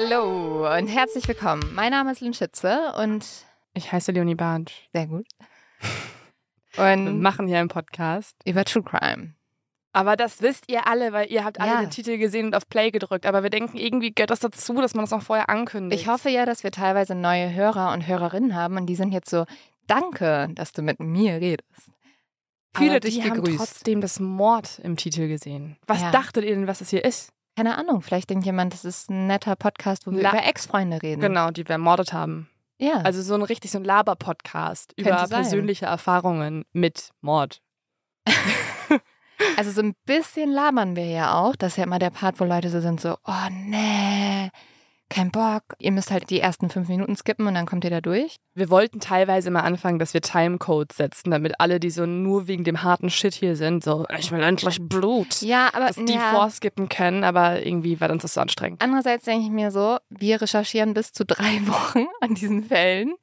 Hallo und herzlich willkommen. Mein Name ist Lynn Schütze und Ich heiße Leonie Bartsch. sehr gut. Wir Und machen hier einen Podcast. über True Crime. Aber das wisst ihr alle, weil ihr habt alle Ja. den Titel gesehen und auf Play gedrückt. Aber wir denken, irgendwie gehört das dazu, dass man das noch vorher ankündigt. Ich hoffe ja, dass wir teilweise neue Hörer und Hörerinnen haben und die sind jetzt so, danke, dass du mit mir redest. Fühle dich die haben gegrüßt. trotzdem das Mord im Titel gesehen. Was Ja. dachtet ihr denn, was das hier ist? Keine Ahnung, vielleicht denkt jemand, das ist ein netter Podcast, wo wir La- über Ex-Freunde reden. Genau, die wir ermordet haben. Ja. Also so ein richtig so ein Laber-Podcast über sein. persönliche Erfahrungen mit Mord. Also so ein bisschen labern wir ja auch. Das ist ja immer der Part, wo Leute so sind, so, oh nee, kein Bock. Ihr müsst halt die ersten fünf Minuten skippen und dann kommt ihr da durch. Wir wollten teilweise mal anfangen, dass wir Timecodes setzen, damit alle, die so nur wegen dem harten Shit hier sind, so, ich will endlich Blut, Ja, aber dass die ja, vorskippen können, aber irgendwie war uns das so anstrengend. andererseits denke ich mir so, wir recherchieren bis zu drei Wochen an diesen Fällen.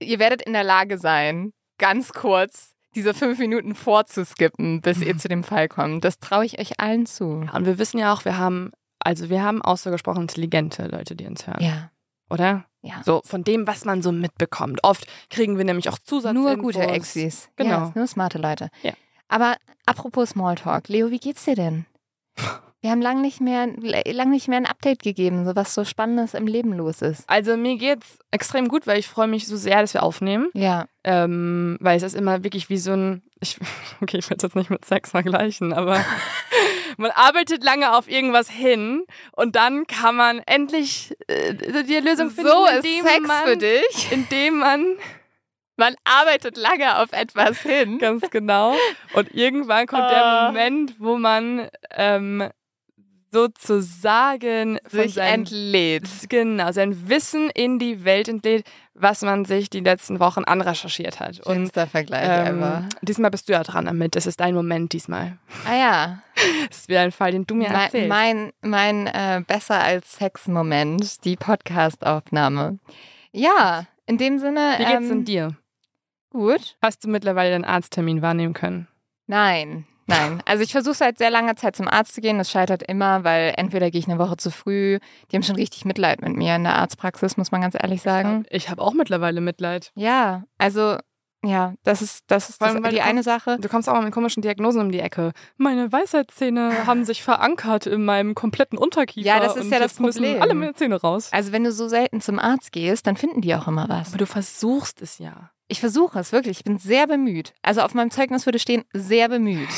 Ihr werdet in der Lage sein, ganz kurz diese fünf Minuten vorzuskippen, bis ihr zu dem Fall kommt. Das traue ich euch allen zu. Ja, und wir wissen ja auch, wir haben, also wir haben ausgesprochen intelligente Leute, die uns hören, Ja, oder? ja. So von dem, was man so mitbekommt. Oft kriegen wir nämlich auch Zusatz. Nur gute Exis. Genau. Ja, nur smarte Leute. Ja. Aber apropos Smalltalk, Leo, wie geht's dir denn? Wir haben lange nicht mehr, lang nicht mehr ein Update gegeben, so was so Spannendes im Leben los ist. Also mir geht's extrem gut, weil ich freue mich so sehr, dass wir aufnehmen. Ja, Ähm, weil es ist immer wirklich wie so ein, ich, okay, ich will es jetzt nicht mit Sex vergleichen, aber man arbeitet lange auf irgendwas hin und dann kann man endlich äh, die Lösung finden, so ist Sex man, für dich. indem man Man arbeitet lange auf etwas hin. Ganz genau. Und irgendwann kommt Ah. der Moment, wo man ähm, sozusagen Sich entlädt. genau, sein Wissen in die Welt entlädt, was man sich die letzten Wochen anrecherchiert hat. Und Schönster Vergleich ähm, ever. diesmal bist du ja dran damit. Das ist dein Moment diesmal. Ah ja, Das ist wieder ein Fall, den du mir mein, erzählst. mein, mein äh, besser als Sex-Moment, die Podcast-Aufnahme. Ja, in dem Sinne. Wie geht's ähm, denn dir? Gut. Hast du mittlerweile deinen Arzttermin wahrnehmen können? Nein, nein. Also ich versuche seit sehr langer Zeit zum Arzt zu gehen. Das scheitert immer, weil entweder gehe ich eine Woche zu früh. Die haben schon richtig Mitleid mit mir in der Arztpraxis, muss man ganz ehrlich sagen. Ich habe auch mittlerweile Mitleid. Ja, also ja, das ist das ist das, allem, weil die eine Sache. Du kommst auch mal mit komischen Diagnosen um die Ecke. Meine Weisheitszähne haben sich verankert in meinem kompletten Unterkiefer. Ja, das ist ja das jetzt müssen Problem. alle meine Zähne raus. Also wenn du so selten zum Arzt gehst, dann finden die auch immer was. Aber du versuchst es ja. Ich versuche es wirklich. Ich bin sehr bemüht. Also auf meinem Zeugnis würde stehen sehr bemüht.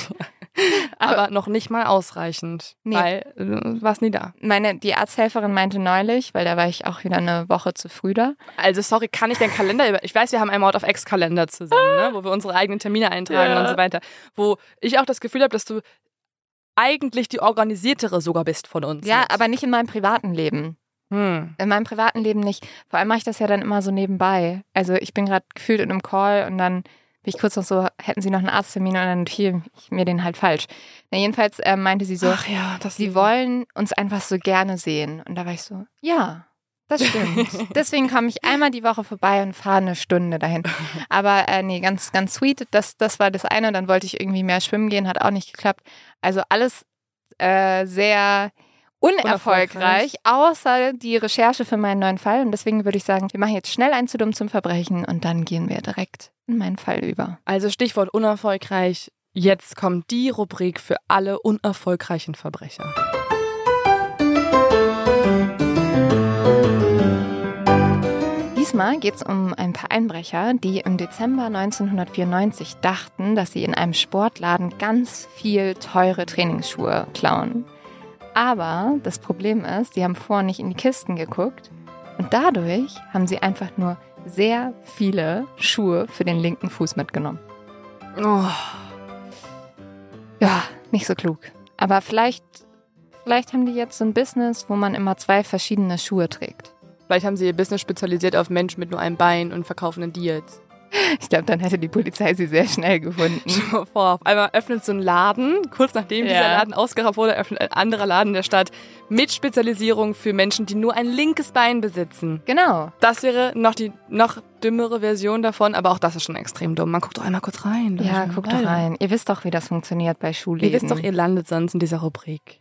Aber noch nicht mal ausreichend. Nee. Weil äh, du warst nie da. Meine die Arzthelferin meinte neulich, weil da war ich auch wieder eine Woche zu früh da. Also sorry, kann ich den Kalender über... Ich weiß, wir haben einen Mord of X-Kalender zusammen, ne? wo wir unsere eigenen Termine eintragen Ja. und so weiter. Wo ich auch das Gefühl habe, dass du eigentlich die organisiertere sogar bist von uns. Ja, mit. aber nicht in meinem privaten Leben. Hm. In meinem privaten Leben nicht. Vor allem mache ich das ja dann immer so nebenbei. Also ich bin gerade gefühlt in einem Call und dann bin ich kurz noch so, hätten Sie noch einen Arzttermin und dann notiere ich mir den halt falsch. Na, jedenfalls äh, meinte sie so, Ach ja, das Sie wollen uns einfach so gerne sehen. Und da war ich so, ja, das stimmt. Deswegen komme ich einmal die Woche vorbei und fahre eine Stunde dahin. Aber äh, nee, ganz, ganz sweet. Das, das war das eine. Dann wollte ich irgendwie mehr schwimmen gehen, hat auch nicht geklappt. Also alles äh, sehr unerfolgreich, außer die Recherche für meinen neuen Fall. Und deswegen würde ich sagen, wir machen jetzt schnell ein zu dumm zum Verbrechen und dann gehen wir direkt in meinen Fall über. Also Stichwort unerfolgreich. Jetzt kommt die Rubrik für alle unerfolgreichen Verbrecher. Diesmal geht es um ein paar Einbrecher, die im Dezember 1994 dachten, dass sie in einem Sportladen ganz viel teure Trainingsschuhe klauen. Aber das Problem ist, sie haben vorher nicht in die Kisten geguckt und dadurch haben sie einfach nur sehr viele Schuhe für den linken Fuß mitgenommen. Oh, Ja, nicht so klug. Aber vielleicht, vielleicht haben die jetzt so ein Business, wo man immer zwei verschiedene Schuhe trägt. vielleicht haben sie ihr Business spezialisiert auf Menschen mit nur einem Bein und verkaufen dann die jetzt. Ich glaube, dann hätte die Polizei sie sehr schnell gefunden. Vor, auf einmal öffnet so ein Laden, kurz nachdem dieser Ja. Laden ausgeraubt wurde, öffnet ein anderer Laden der Stadt mit Spezialisierung für Menschen, die nur ein linkes Bein besitzen. Genau. Das wäre noch die noch dümmere Version davon, aber auch das ist schon extrem dumm. Man guckt doch einmal kurz rein. Ja, guckt doch rein. Ihr wisst doch, wie das funktioniert bei Schulläden. Ihr wisst doch, ihr landet sonst in dieser Rubrik.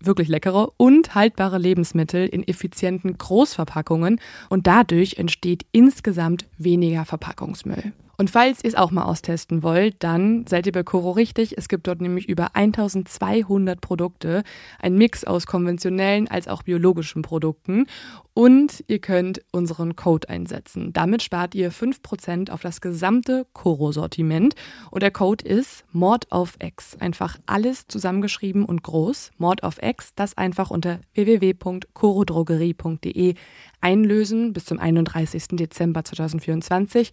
wirklich leckere und haltbare Lebensmittel in effizienten Großverpackungen und dadurch entsteht insgesamt weniger Verpackungsmüll. Und falls ihr es auch mal austesten wollt, dann seid ihr bei Coro richtig. Es gibt dort nämlich über 1200 Produkte, ein Mix aus konventionellen als auch biologischen Produkten. Und ihr könnt unseren Code einsetzen. Damit spart ihr 5% auf das gesamte Coro-Sortiment. Und der Code ist Mord auf X. Einfach alles zusammengeschrieben und groß. Mord auf X, das einfach unter www.corodrogerie.de einlösen bis zum 31. Dezember 2024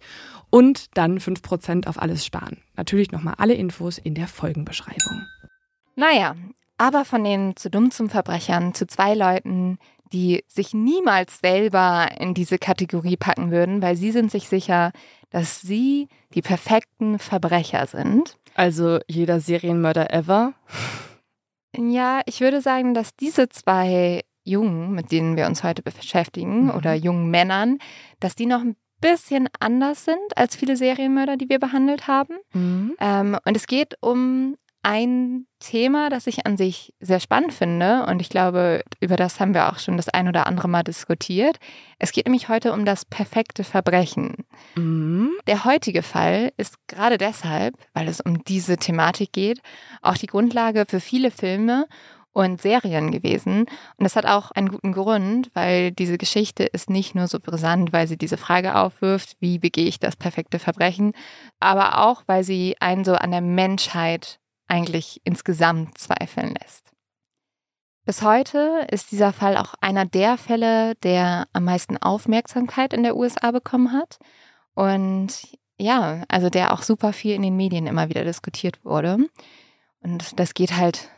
und dann 5% auf alles sparen. Natürlich nochmal alle Infos in der Folgenbeschreibung. Naja, aber von den zu dumm zum Verbrechern zu zwei Leuten, die sich niemals selber in diese Kategorie packen würden, weil sie sind sich sicher, dass sie die perfekten Verbrecher sind. Also jeder Serienmörder ever? Ja, ich würde sagen, dass diese zwei Jungen, mit denen wir uns heute beschäftigen, mhm. oder jungen Männern, dass die noch ein bisschen anders sind als viele Serienmörder, die wir behandelt haben. Mhm. Ähm, und es geht um ein Thema, das ich an sich sehr spannend finde. Und ich glaube, über das haben wir auch schon das ein oder andere Mal diskutiert. Es geht nämlich heute um das perfekte Verbrechen. Mhm. Der heutige Fall ist gerade deshalb, weil es um diese Thematik geht, auch die Grundlage für viele Filme und Serien gewesen. Und das hat auch einen guten Grund, weil diese Geschichte ist nicht nur so brisant, weil sie diese Frage aufwirft, wie begehe ich das perfekte Verbrechen, aber auch, weil sie einen so an der Menschheit eigentlich insgesamt zweifeln lässt. Bis heute ist dieser Fall auch einer der Fälle, der am meisten Aufmerksamkeit in der USA bekommen hat. Und ja, also der auch super viel in den Medien immer wieder diskutiert wurde. Und das geht halt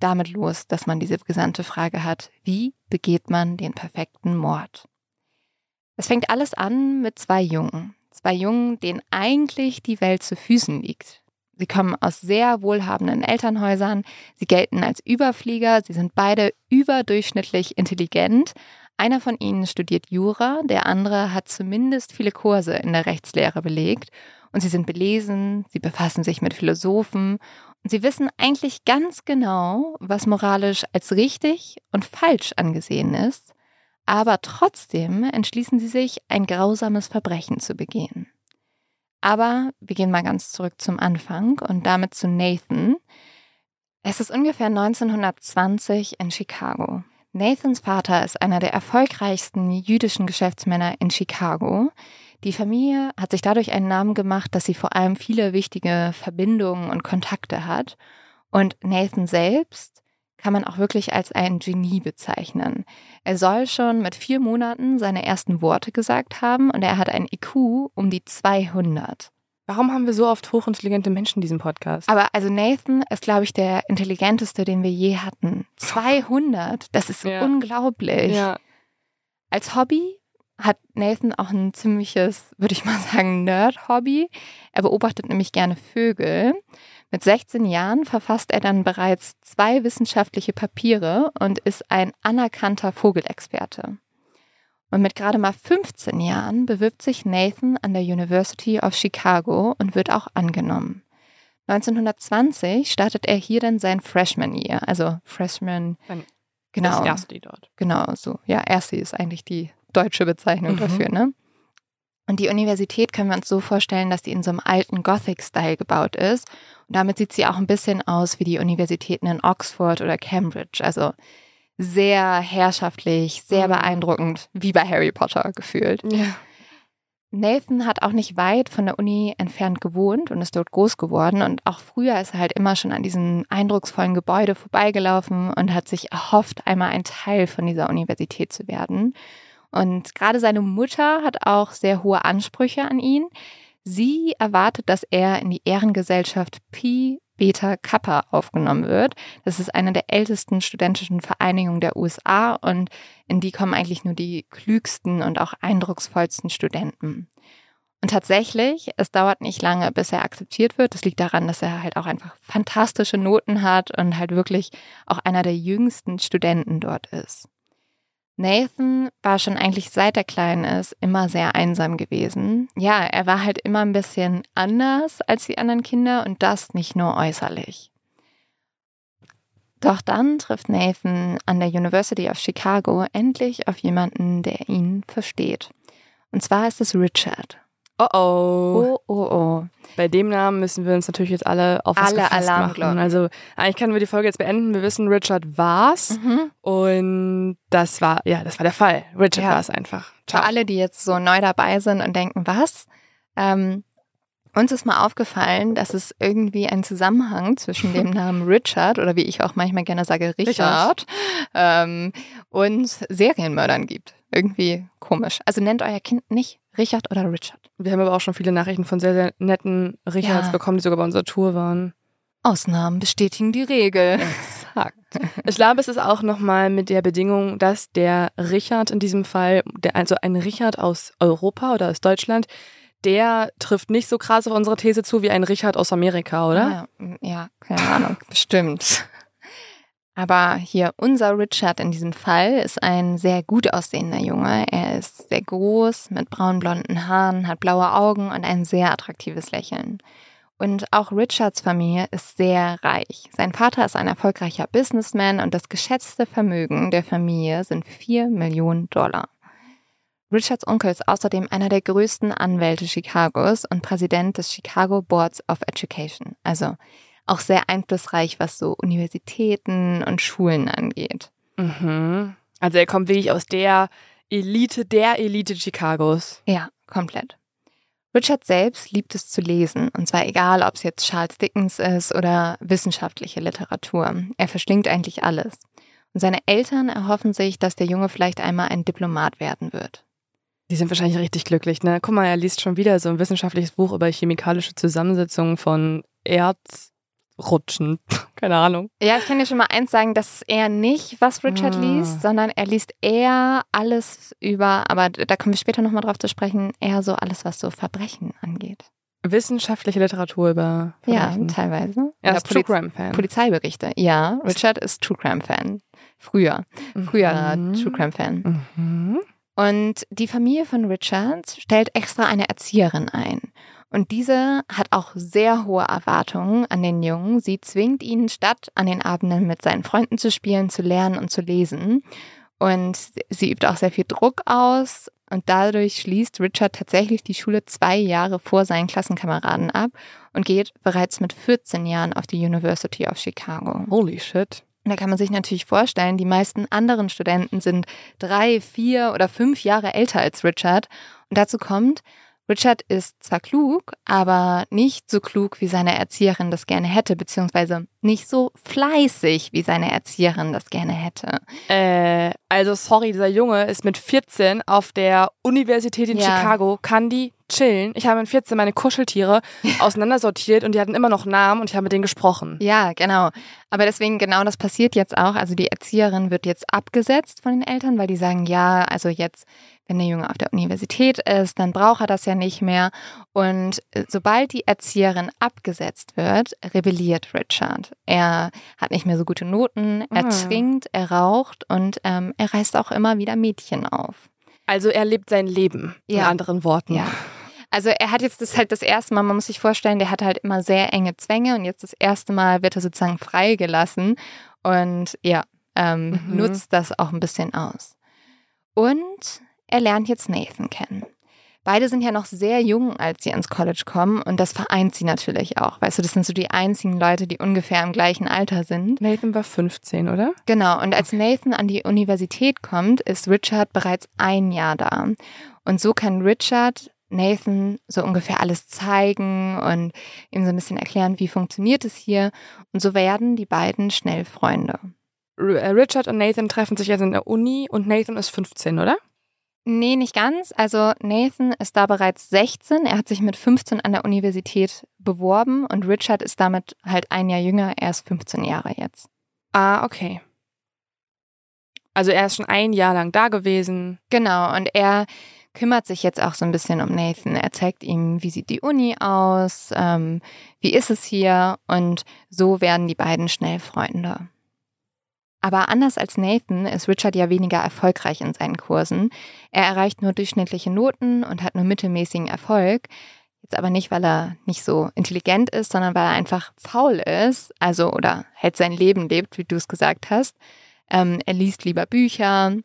damit los, dass man diese gesamte Frage hat, wie begeht man den perfekten Mord? Es fängt alles an mit zwei Jungen. Zwei Jungen, denen eigentlich die Welt zu Füßen liegt. Sie kommen aus sehr wohlhabenden Elternhäusern, sie gelten als Überflieger, sie sind beide überdurchschnittlich intelligent. Einer von ihnen studiert Jura, der andere hat zumindest viele Kurse in der Rechtslehre belegt. Und sie sind belesen, sie befassen sich mit Philosophen. Und sie wissen eigentlich ganz genau, was moralisch als richtig und falsch angesehen ist, aber trotzdem entschließen sie sich, ein grausames Verbrechen zu begehen. Aber wir gehen mal ganz zurück zum Anfang und damit zu Nathan. Es ist ungefähr 1920 in Chicago. Nathans Vater ist einer der erfolgreichsten jüdischen Geschäftsmänner in Chicago. Die Familie hat sich dadurch einen Namen gemacht, dass sie vor allem viele wichtige Verbindungen und Kontakte hat. Und Nathan selbst kann man auch wirklich als ein Genie bezeichnen. Er soll schon mit vier Monaten seine ersten Worte gesagt haben und er hat ein IQ um die 200. Warum haben wir so oft hochintelligente Menschen in diesem Podcast? Aber also Nathan ist, glaube ich, der intelligenteste, den wir je hatten. 200, das ist ja. unglaublich. Ja. Als Hobby hat Nathan auch ein ziemliches, würde ich mal sagen, Nerd-Hobby. Er beobachtet nämlich gerne Vögel. Mit 16 Jahren verfasst er dann bereits zwei wissenschaftliche Papiere und ist ein anerkannter Vogelexperte. Und mit gerade mal 15 Jahren bewirbt sich Nathan an der University of Chicago und wird auch angenommen. 1920 startet er hier dann sein Freshman Year, also Freshman. Sein- genau. Das erste dort. Genau, so. Ja, erste ist eigentlich die deutsche Bezeichnung Mhm. dafür, ne? Und die Universität können wir uns so vorstellen, dass die in so einem alten Gothic-Style gebaut ist. Und damit sieht sie auch ein bisschen aus wie die Universitäten in Oxford oder Cambridge. Also sehr herrschaftlich, sehr Mhm. beeindruckend, wie bei Harry Potter gefühlt. Ja. Nathan hat auch nicht weit von der Uni entfernt gewohnt und ist dort groß geworden. Und auch früher ist er halt immer schon an diesem eindrucksvollen Gebäude vorbeigelaufen und hat sich erhofft, einmal ein Teil von dieser Universität zu werden. Und gerade seine Mutter hat auch sehr hohe Ansprüche an ihn. Sie erwartet, dass er in die Ehrengesellschaft Pi Beta Kappa aufgenommen wird. Das ist eine der ältesten studentischen Vereinigungen der USA und in die kommen eigentlich nur die klügsten und auch eindrucksvollsten Studenten. Und tatsächlich, es dauert nicht lange, bis er akzeptiert wird. Das liegt daran, dass er halt auch einfach fantastische Noten hat und halt wirklich auch einer der jüngsten Studenten dort ist. Nathan war schon eigentlich seit er klein ist immer sehr einsam gewesen. Ja, er war halt immer ein bisschen anders als die anderen Kinder und das nicht nur äußerlich. Doch dann trifft Nathan an der University of Chicago endlich auf jemanden, der ihn versteht. Und zwar ist es Richard. Oh oh. Oh, oh, oh. Bei dem Namen müssen wir uns natürlich jetzt alle auf was Alle Alarmglocken. machen. Also eigentlich können wir die Folge jetzt beenden. Wir wissen, Richard war's. Mhm. Und das war, ja, das war der Fall. Richard Ja. war es einfach. Für alle, die jetzt so neu dabei sind und denken, was? Ähm, uns ist mal aufgefallen, dass es irgendwie einen Zusammenhang zwischen dem Namen Richard oder wie ich auch manchmal gerne sage, Richard, ähm, und Serienmördern gibt. Irgendwie komisch. Also nennt euer Kind nicht Richard oder Richard. Wir haben aber auch schon viele Nachrichten von sehr, sehr netten Richards Ja. bekommen, die sogar bei unserer Tour waren. Ausnahmen bestätigen die Regel. Exakt. Ich glaube, es ist auch nochmal mit der Bedingung, dass der Richard in diesem Fall, der, also ein Richard aus Europa oder aus Deutschland, der trifft nicht so krass auf unsere These zu wie ein Richard aus Amerika, oder? Ja, ja keine Ahnung, bestimmt. Aber hier unser Richard in diesem Fall ist ein sehr gut aussehender Junge. Er ist sehr groß, mit braun-blonden Haaren, hat blaue Augen und ein sehr attraktives Lächeln. Und auch Richards Familie ist sehr reich. Sein Vater ist ein erfolgreicher Businessman und das geschätzte Vermögen der Familie sind 4 Millionen Dollar. Richards Onkel ist außerdem einer der größten Anwälte Chicagos und Präsident des Chicago Boards of Education. Also auch sehr einflussreich, was so Universitäten und Schulen angeht. Mhm. Also er kommt wirklich aus der Elite der Elite Chicagos. Ja, komplett. Richard selbst liebt es zu lesen, und zwar egal, ob es jetzt Charles Dickens ist oder wissenschaftliche Literatur. Er verschlingt eigentlich alles. Und seine Eltern erhoffen sich, dass der Junge vielleicht einmal ein Diplomat werden wird. Die sind wahrscheinlich richtig glücklich, ne? Guck mal, er liest schon wieder so ein wissenschaftliches Buch über chemikalische Zusammensetzungen von Erzrutschen. Keine Ahnung. Ja, ich kann dir schon mal eins sagen, das ist eher nicht, was Richard Ah. liest, sondern er liest eher alles über, aber da kommen wir später nochmal drauf zu sprechen, eher so alles, was so Verbrechen angeht. Wissenschaftliche Literatur über Ja, Verbrechen. teilweise. Er ist True Crime Fan. Polizeiberichte. Ja, Richard ist True Crime Fan. Früher. Früher Mhm. True Crime Fan. Mhm. Und die Familie von Richard stellt extra eine Erzieherin ein. Und diese hat auch sehr hohe Erwartungen an den Jungen. Sie zwingt ihn, statt an den Abenden mit seinen Freunden zu spielen, zu lernen und zu lesen. Und sie übt auch sehr viel Druck aus. Und dadurch schließt Richard tatsächlich die Schule zwei Jahre vor seinen Klassenkameraden ab und geht bereits mit 14 Jahren auf die University of Chicago. Holy shit. Und da kann man sich natürlich vorstellen, die meisten anderen Studenten sind drei, vier oder fünf Jahre älter als Richard. Und dazu kommt, Richard ist zwar klug, aber nicht so klug, wie seine Erzieherin das gerne hätte, beziehungsweise nicht so fleißig, wie seine Erzieherin das gerne hätte. Äh, also sorry, dieser Junge ist mit 14 auf der Universität in Ja. Chicago, kann die chillen. Ich habe mit 14 meine Kuscheltiere auseinandersortiert und die hatten immer noch Namen und ich habe mit denen gesprochen. Ja, genau. Aber deswegen genau das passiert jetzt auch. Also die Erzieherin wird jetzt abgesetzt von den Eltern, weil die sagen, ja, also jetzt, wenn der Junge auf der Universität ist, dann braucht er das ja nicht mehr. Und äh, sobald die Erzieherin abgesetzt wird, rebelliert Richard. Er hat nicht mehr so gute Noten, er Ah. trinkt, er raucht und ähm, er reißt auch immer wieder Mädchen auf. Also er lebt sein Leben, in Ja. anderen Worten. Ja. Also er hat jetzt das halt das erste Mal, man muss sich vorstellen, der hatte halt immer sehr enge Zwänge und jetzt das erste Mal wird er sozusagen freigelassen und ja, ähm, Mhm. nutzt das auch ein bisschen aus. Und er lernt jetzt Nathan kennen. Beide sind ja noch sehr jung, als sie ins College kommen und das vereint sie natürlich auch. Weißt du, das sind so die einzigen Leute, die ungefähr im gleichen Alter sind. Nathan war 15, oder? Genau, und als Nathan an die Universität kommt, ist Richard bereits ein Jahr da. Und so kann Richard Nathan so ungefähr alles zeigen und ihm so ein bisschen erklären, wie funktioniert es hier. Und so werden die beiden schnell Freunde. Äh, Richard und Nathan treffen sich jetzt in der Uni und Nathan ist 15, oder? Nee, nicht ganz. Also Nathan ist da bereits 16. Er hat sich mit 15 an der Universität beworben und Richard ist damit halt ein Jahr jünger. Er ist 15 Jahre jetzt. Ah, okay. Also er ist schon ein Jahr lang da gewesen. Genau, und er kümmert sich jetzt auch so ein bisschen um Nathan. Er zeigt ihm, wie sieht die Uni aus, ähm, wie ist es hier und so werden die beiden schnell Freunde. Aber anders als Nathan ist Richard ja weniger erfolgreich in seinen Kursen. Er erreicht nur durchschnittliche Noten und hat nur mittelmäßigen Erfolg. Jetzt aber nicht, weil er nicht so intelligent ist, sondern weil er einfach faul ist, also oder halt sein Leben lebt, wie du es gesagt hast. Ähm, er liest lieber Bücher,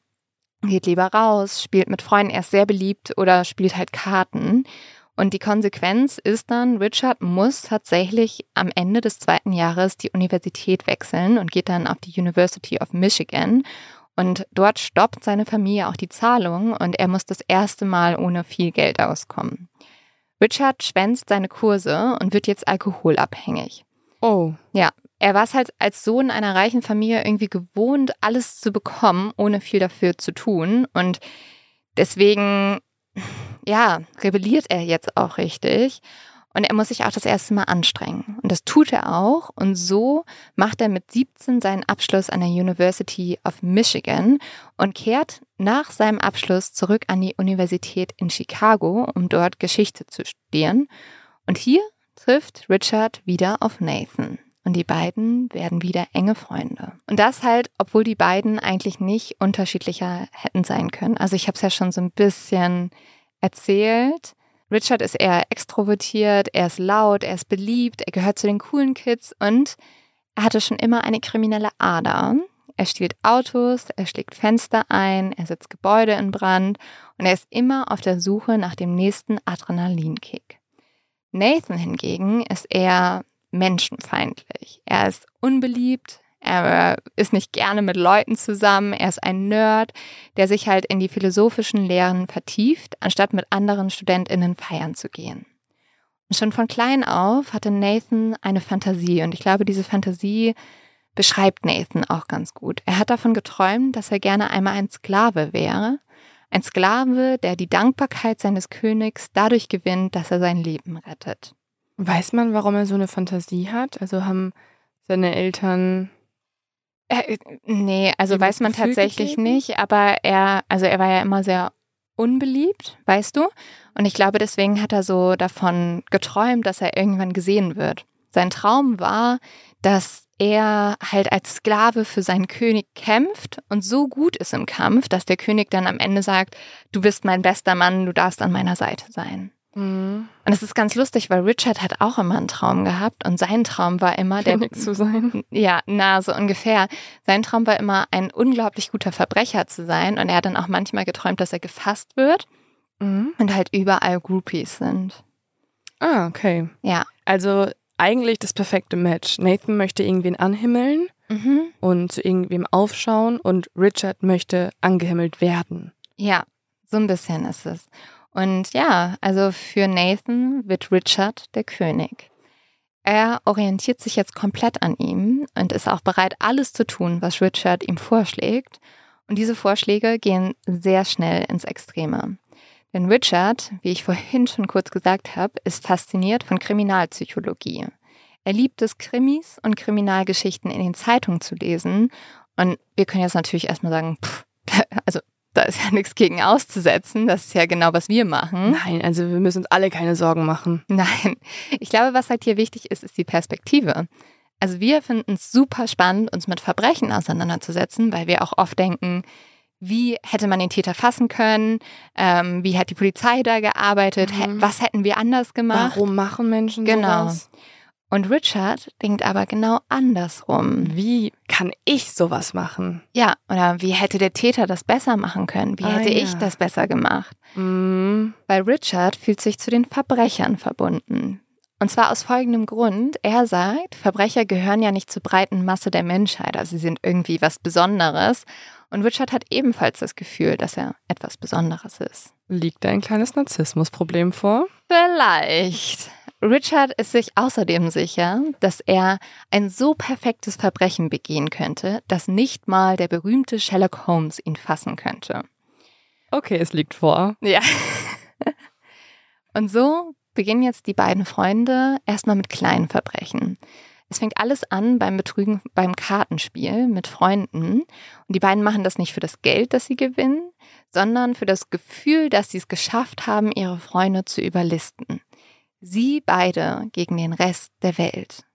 geht lieber raus, spielt mit Freunden, er ist sehr beliebt oder spielt halt Karten. Und die Konsequenz ist dann, Richard muss tatsächlich am Ende des zweiten Jahres die Universität wechseln und geht dann auf die University of Michigan. Und dort stoppt seine Familie auch die Zahlung und er muss das erste Mal ohne viel Geld auskommen. Richard schwänzt seine Kurse und wird jetzt alkoholabhängig. Oh. Ja, er war es halt als Sohn einer reichen Familie irgendwie gewohnt, alles zu bekommen, ohne viel dafür zu tun. Und deswegen, ja, rebelliert er jetzt auch richtig. Und er muss sich auch das erste Mal anstrengen. Und das tut er auch. Und so macht er mit 17 seinen Abschluss an der University of Michigan und kehrt nach seinem Abschluss zurück an die Universität in Chicago, um dort Geschichte zu studieren. Und hier trifft Richard wieder auf Nathan. Und die beiden werden wieder enge Freunde. Und das halt, obwohl die beiden eigentlich nicht unterschiedlicher hätten sein können. Also ich habe es ja schon so ein bisschen erzählt. Richard ist eher extrovertiert, er ist laut, er ist beliebt, er gehört zu den coolen Kids und er hatte schon immer eine kriminelle Ader. Er stiehlt Autos, er schlägt Fenster ein, er setzt Gebäude in Brand und er ist immer auf der Suche nach dem nächsten Adrenalinkick. Nathan hingegen ist eher menschenfeindlich. Er ist unbeliebt, er ist nicht gerne mit Leuten zusammen, er ist ein Nerd, der sich halt in die philosophischen Lehren vertieft, anstatt mit anderen Studentinnen feiern zu gehen. Und schon von klein auf hatte Nathan eine Fantasie und ich glaube, diese Fantasie beschreibt Nathan auch ganz gut. Er hat davon geträumt, dass er gerne einmal ein Sklave wäre, ein Sklave, der die Dankbarkeit seines Königs dadurch gewinnt, dass er sein Leben rettet. Weiß man, warum er so eine Fantasie hat? Also haben seine Eltern. Äh, nee, also weiß man Gefühl tatsächlich gegeben? nicht, aber er, also er war ja immer sehr unbeliebt, weißt du? Und ich glaube, deswegen hat er so davon geträumt, dass er irgendwann gesehen wird. Sein Traum war, dass er halt als Sklave für seinen König kämpft und so gut ist im Kampf, dass der König dann am Ende sagt, du bist mein bester Mann, du darfst an meiner Seite sein. Mhm. Und es ist ganz lustig, weil Richard hat auch immer einen Traum gehabt und sein Traum war immer der König zu sein. ja, na, so ungefähr. Sein Traum war immer, ein unglaublich guter Verbrecher zu sein. Und er hat dann auch manchmal geträumt, dass er gefasst wird Mhm. und halt überall Groupies sind. Ah, okay. Ja. Also eigentlich das perfekte Match. Nathan möchte irgendwen anhimmeln Mhm. und zu irgendwem aufschauen und Richard möchte angehimmelt werden. Ja, so ein bisschen ist es. Und ja, also für Nathan wird Richard der König. Er orientiert sich jetzt komplett an ihm und ist auch bereit, alles zu tun, was Richard ihm vorschlägt. Und diese Vorschläge gehen sehr schnell ins Extreme. Denn Richard, wie ich vorhin schon kurz gesagt habe, ist fasziniert von Kriminalpsychologie. Er liebt es, Krimis und Kriminalgeschichten in den Zeitungen zu lesen. Und wir können jetzt natürlich erstmal sagen, pff, also da ist ja nichts gegen auszusetzen. Das ist ja genau, was wir machen. Nein, also wir müssen uns alle keine Sorgen machen. Nein, ich glaube, was halt hier wichtig ist, ist die Perspektive. Also wir finden es super spannend, uns mit Verbrechen auseinanderzusetzen, weil wir auch oft denken, wie hätte man den Täter fassen können, ähm, wie hat die Polizei da gearbeitet, Mhm. was hätten wir anders gemacht. Warum machen Menschen Genau. sowas? Und Richard denkt aber genau andersrum. Wie kann ich sowas machen? Ja, oder wie hätte der Täter das besser machen können? Wie Ah, hätte ja. ich das besser gemacht? Mhm. Weil Richard fühlt sich zu den Verbrechern verbunden. Und zwar aus folgendem Grund. Er sagt, Verbrecher gehören ja nicht zur breiten Masse der Menschheit, also sie sind irgendwie was Besonderes. Und Richard hat ebenfalls das Gefühl, dass er etwas Besonderes ist. Liegt da ein kleines Narzissmusproblem vor? Vielleicht. Richard ist sich außerdem sicher, dass er ein so perfektes Verbrechen begehen könnte, dass nicht mal der berühmte Sherlock Holmes ihn fassen könnte. Okay, es liegt vor. Ja. Und so beginnen jetzt die beiden Freunde erstmal mit kleinen Verbrechen. Es fängt alles an beim Betrügen beim Kartenspiel mit Freunden. Und die beiden machen das nicht für das Geld, das sie gewinnen, sondern für das Gefühl, dass sie es geschafft haben, ihre Freunde zu überlisten. Sie beide gegen den Rest der Welt.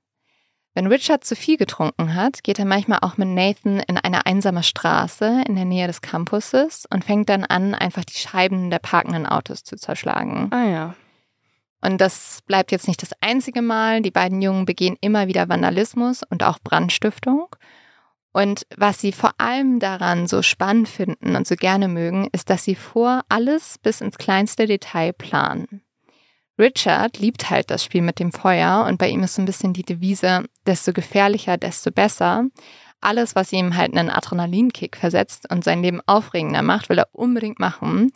Wenn Richard zu viel getrunken hat, geht er manchmal auch mit Nathan in eine einsame Straße in der Nähe des Campuses und fängt dann an, einfach die Scheiben der parkenden Autos zu zerschlagen. Ah ja. Und das bleibt jetzt nicht das einzige Mal. Die beiden Jungen begehen immer wieder Vandalismus und auch Brandstiftung. Und was sie vor allem daran so spannend finden und so gerne mögen, ist, dass sie vor alles bis ins kleinste Detail planen. Richard liebt halt das Spiel mit dem Feuer und bei ihm ist so ein bisschen die Devise, desto gefährlicher, desto besser. Alles, was ihm halt einen Adrenalinkick versetzt und sein Leben aufregender macht, will er unbedingt machen.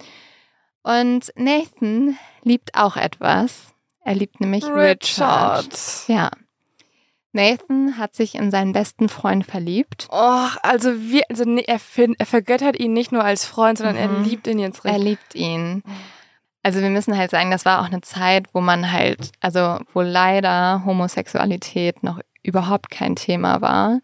Und Nathan liebt auch etwas. Er liebt nämlich Richard. Ja. Nathan hat sich in seinen besten Freund verliebt. Och, also wir, also nee, er, find, er vergöttert ihn nicht nur als Freund, sondern er Mhm. liebt ihn jetzt Er richtig. liebt ihn. Also wir müssen halt sagen, das war auch eine Zeit, wo man halt, also wo leider Homosexualität noch überhaupt kein Thema war.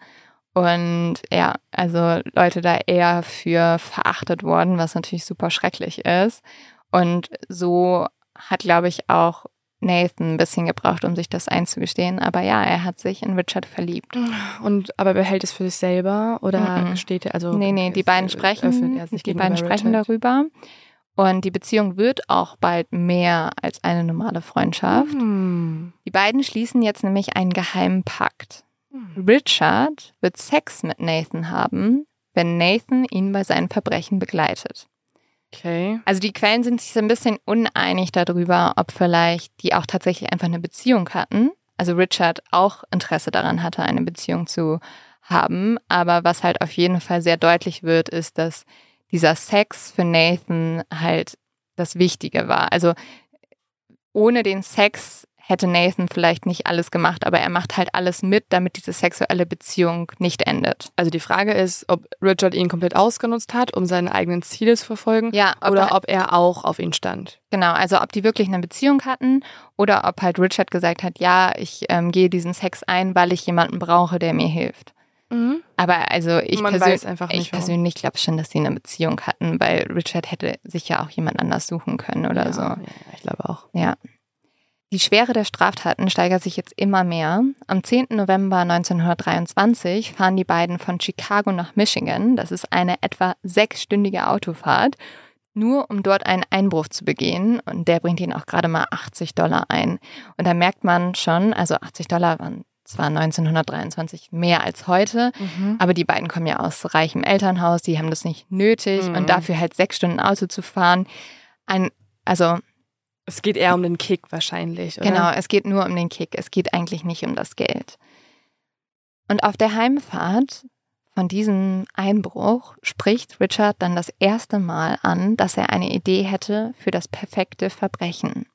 Und ja, also Leute da eher für verachtet wurden, was natürlich super schrecklich ist. Und so hat, glaube ich, auch Nathan ein bisschen gebraucht, um sich das einzugestehen. Aber ja, er hat sich in Richard verliebt. Und aber behält es für sich selber oder Mhm. gesteht er also? nee, nee, die beiden sprechen, sich die beiden sprechen darüber. Und die Beziehung wird auch bald mehr als eine normale Freundschaft. Hm. Die beiden schließen jetzt nämlich einen geheimen Pakt. Richard wird Sex mit Nathan haben, wenn Nathan ihn bei seinen Verbrechen begleitet. Okay. Also die Quellen sind sich so ein bisschen uneinig darüber, ob vielleicht die auch tatsächlich einfach eine Beziehung hatten. Also Richard auch Interesse daran hatte, eine Beziehung zu haben. Aber was halt auf jeden Fall sehr deutlich wird, ist, dass dieser Sex für Nathan halt das Wichtige war. Also ohne den Sex hätte Nathan vielleicht nicht alles gemacht, aber er macht halt alles mit, damit diese sexuelle Beziehung nicht endet. Also die Frage ist, ob Richard ihn komplett ausgenutzt hat, um seine eigenen Ziele zu verfolgen, Ja, ob oder er- ob er auch auf ihn stand. Genau, also ob die wirklich eine Beziehung hatten oder ob halt Richard gesagt hat, ja, ich ähm, gehe diesen Sex ein, weil ich jemanden brauche, der mir hilft. Aber also ich, Man persön ich persönlich glaube schon, dass sie eine Beziehung hatten, weil Richard hätte sich ja auch jemand anders suchen können oder ja, so. Ja, ich glaube auch. Ja. Die Schwere der Straftaten steigert sich jetzt immer mehr. Am 10. November 1923 fahren die beiden von Chicago nach Michigan. Das ist eine etwa sechsstündige Autofahrt, nur um dort einen Einbruch zu begehen. Und der bringt ihnen auch gerade mal 80 Dollar ein. Und da merkt man schon, also 80 Dollar waren zwar 1923 mehr als heute, aber die beiden kommen ja aus reichem Elternhaus, die haben das nicht nötig. Mhm. Und dafür halt sechs Stunden Auto zu fahren, ein, also Es geht eher um den Kick wahrscheinlich, oder? Genau, es geht nur um den Kick. Es geht eigentlich nicht um das Geld. Und auf der Heimfahrt von diesem Einbruch spricht Richard dann das erste Mal an, dass er eine Idee hätte für das perfekte Verbrechen.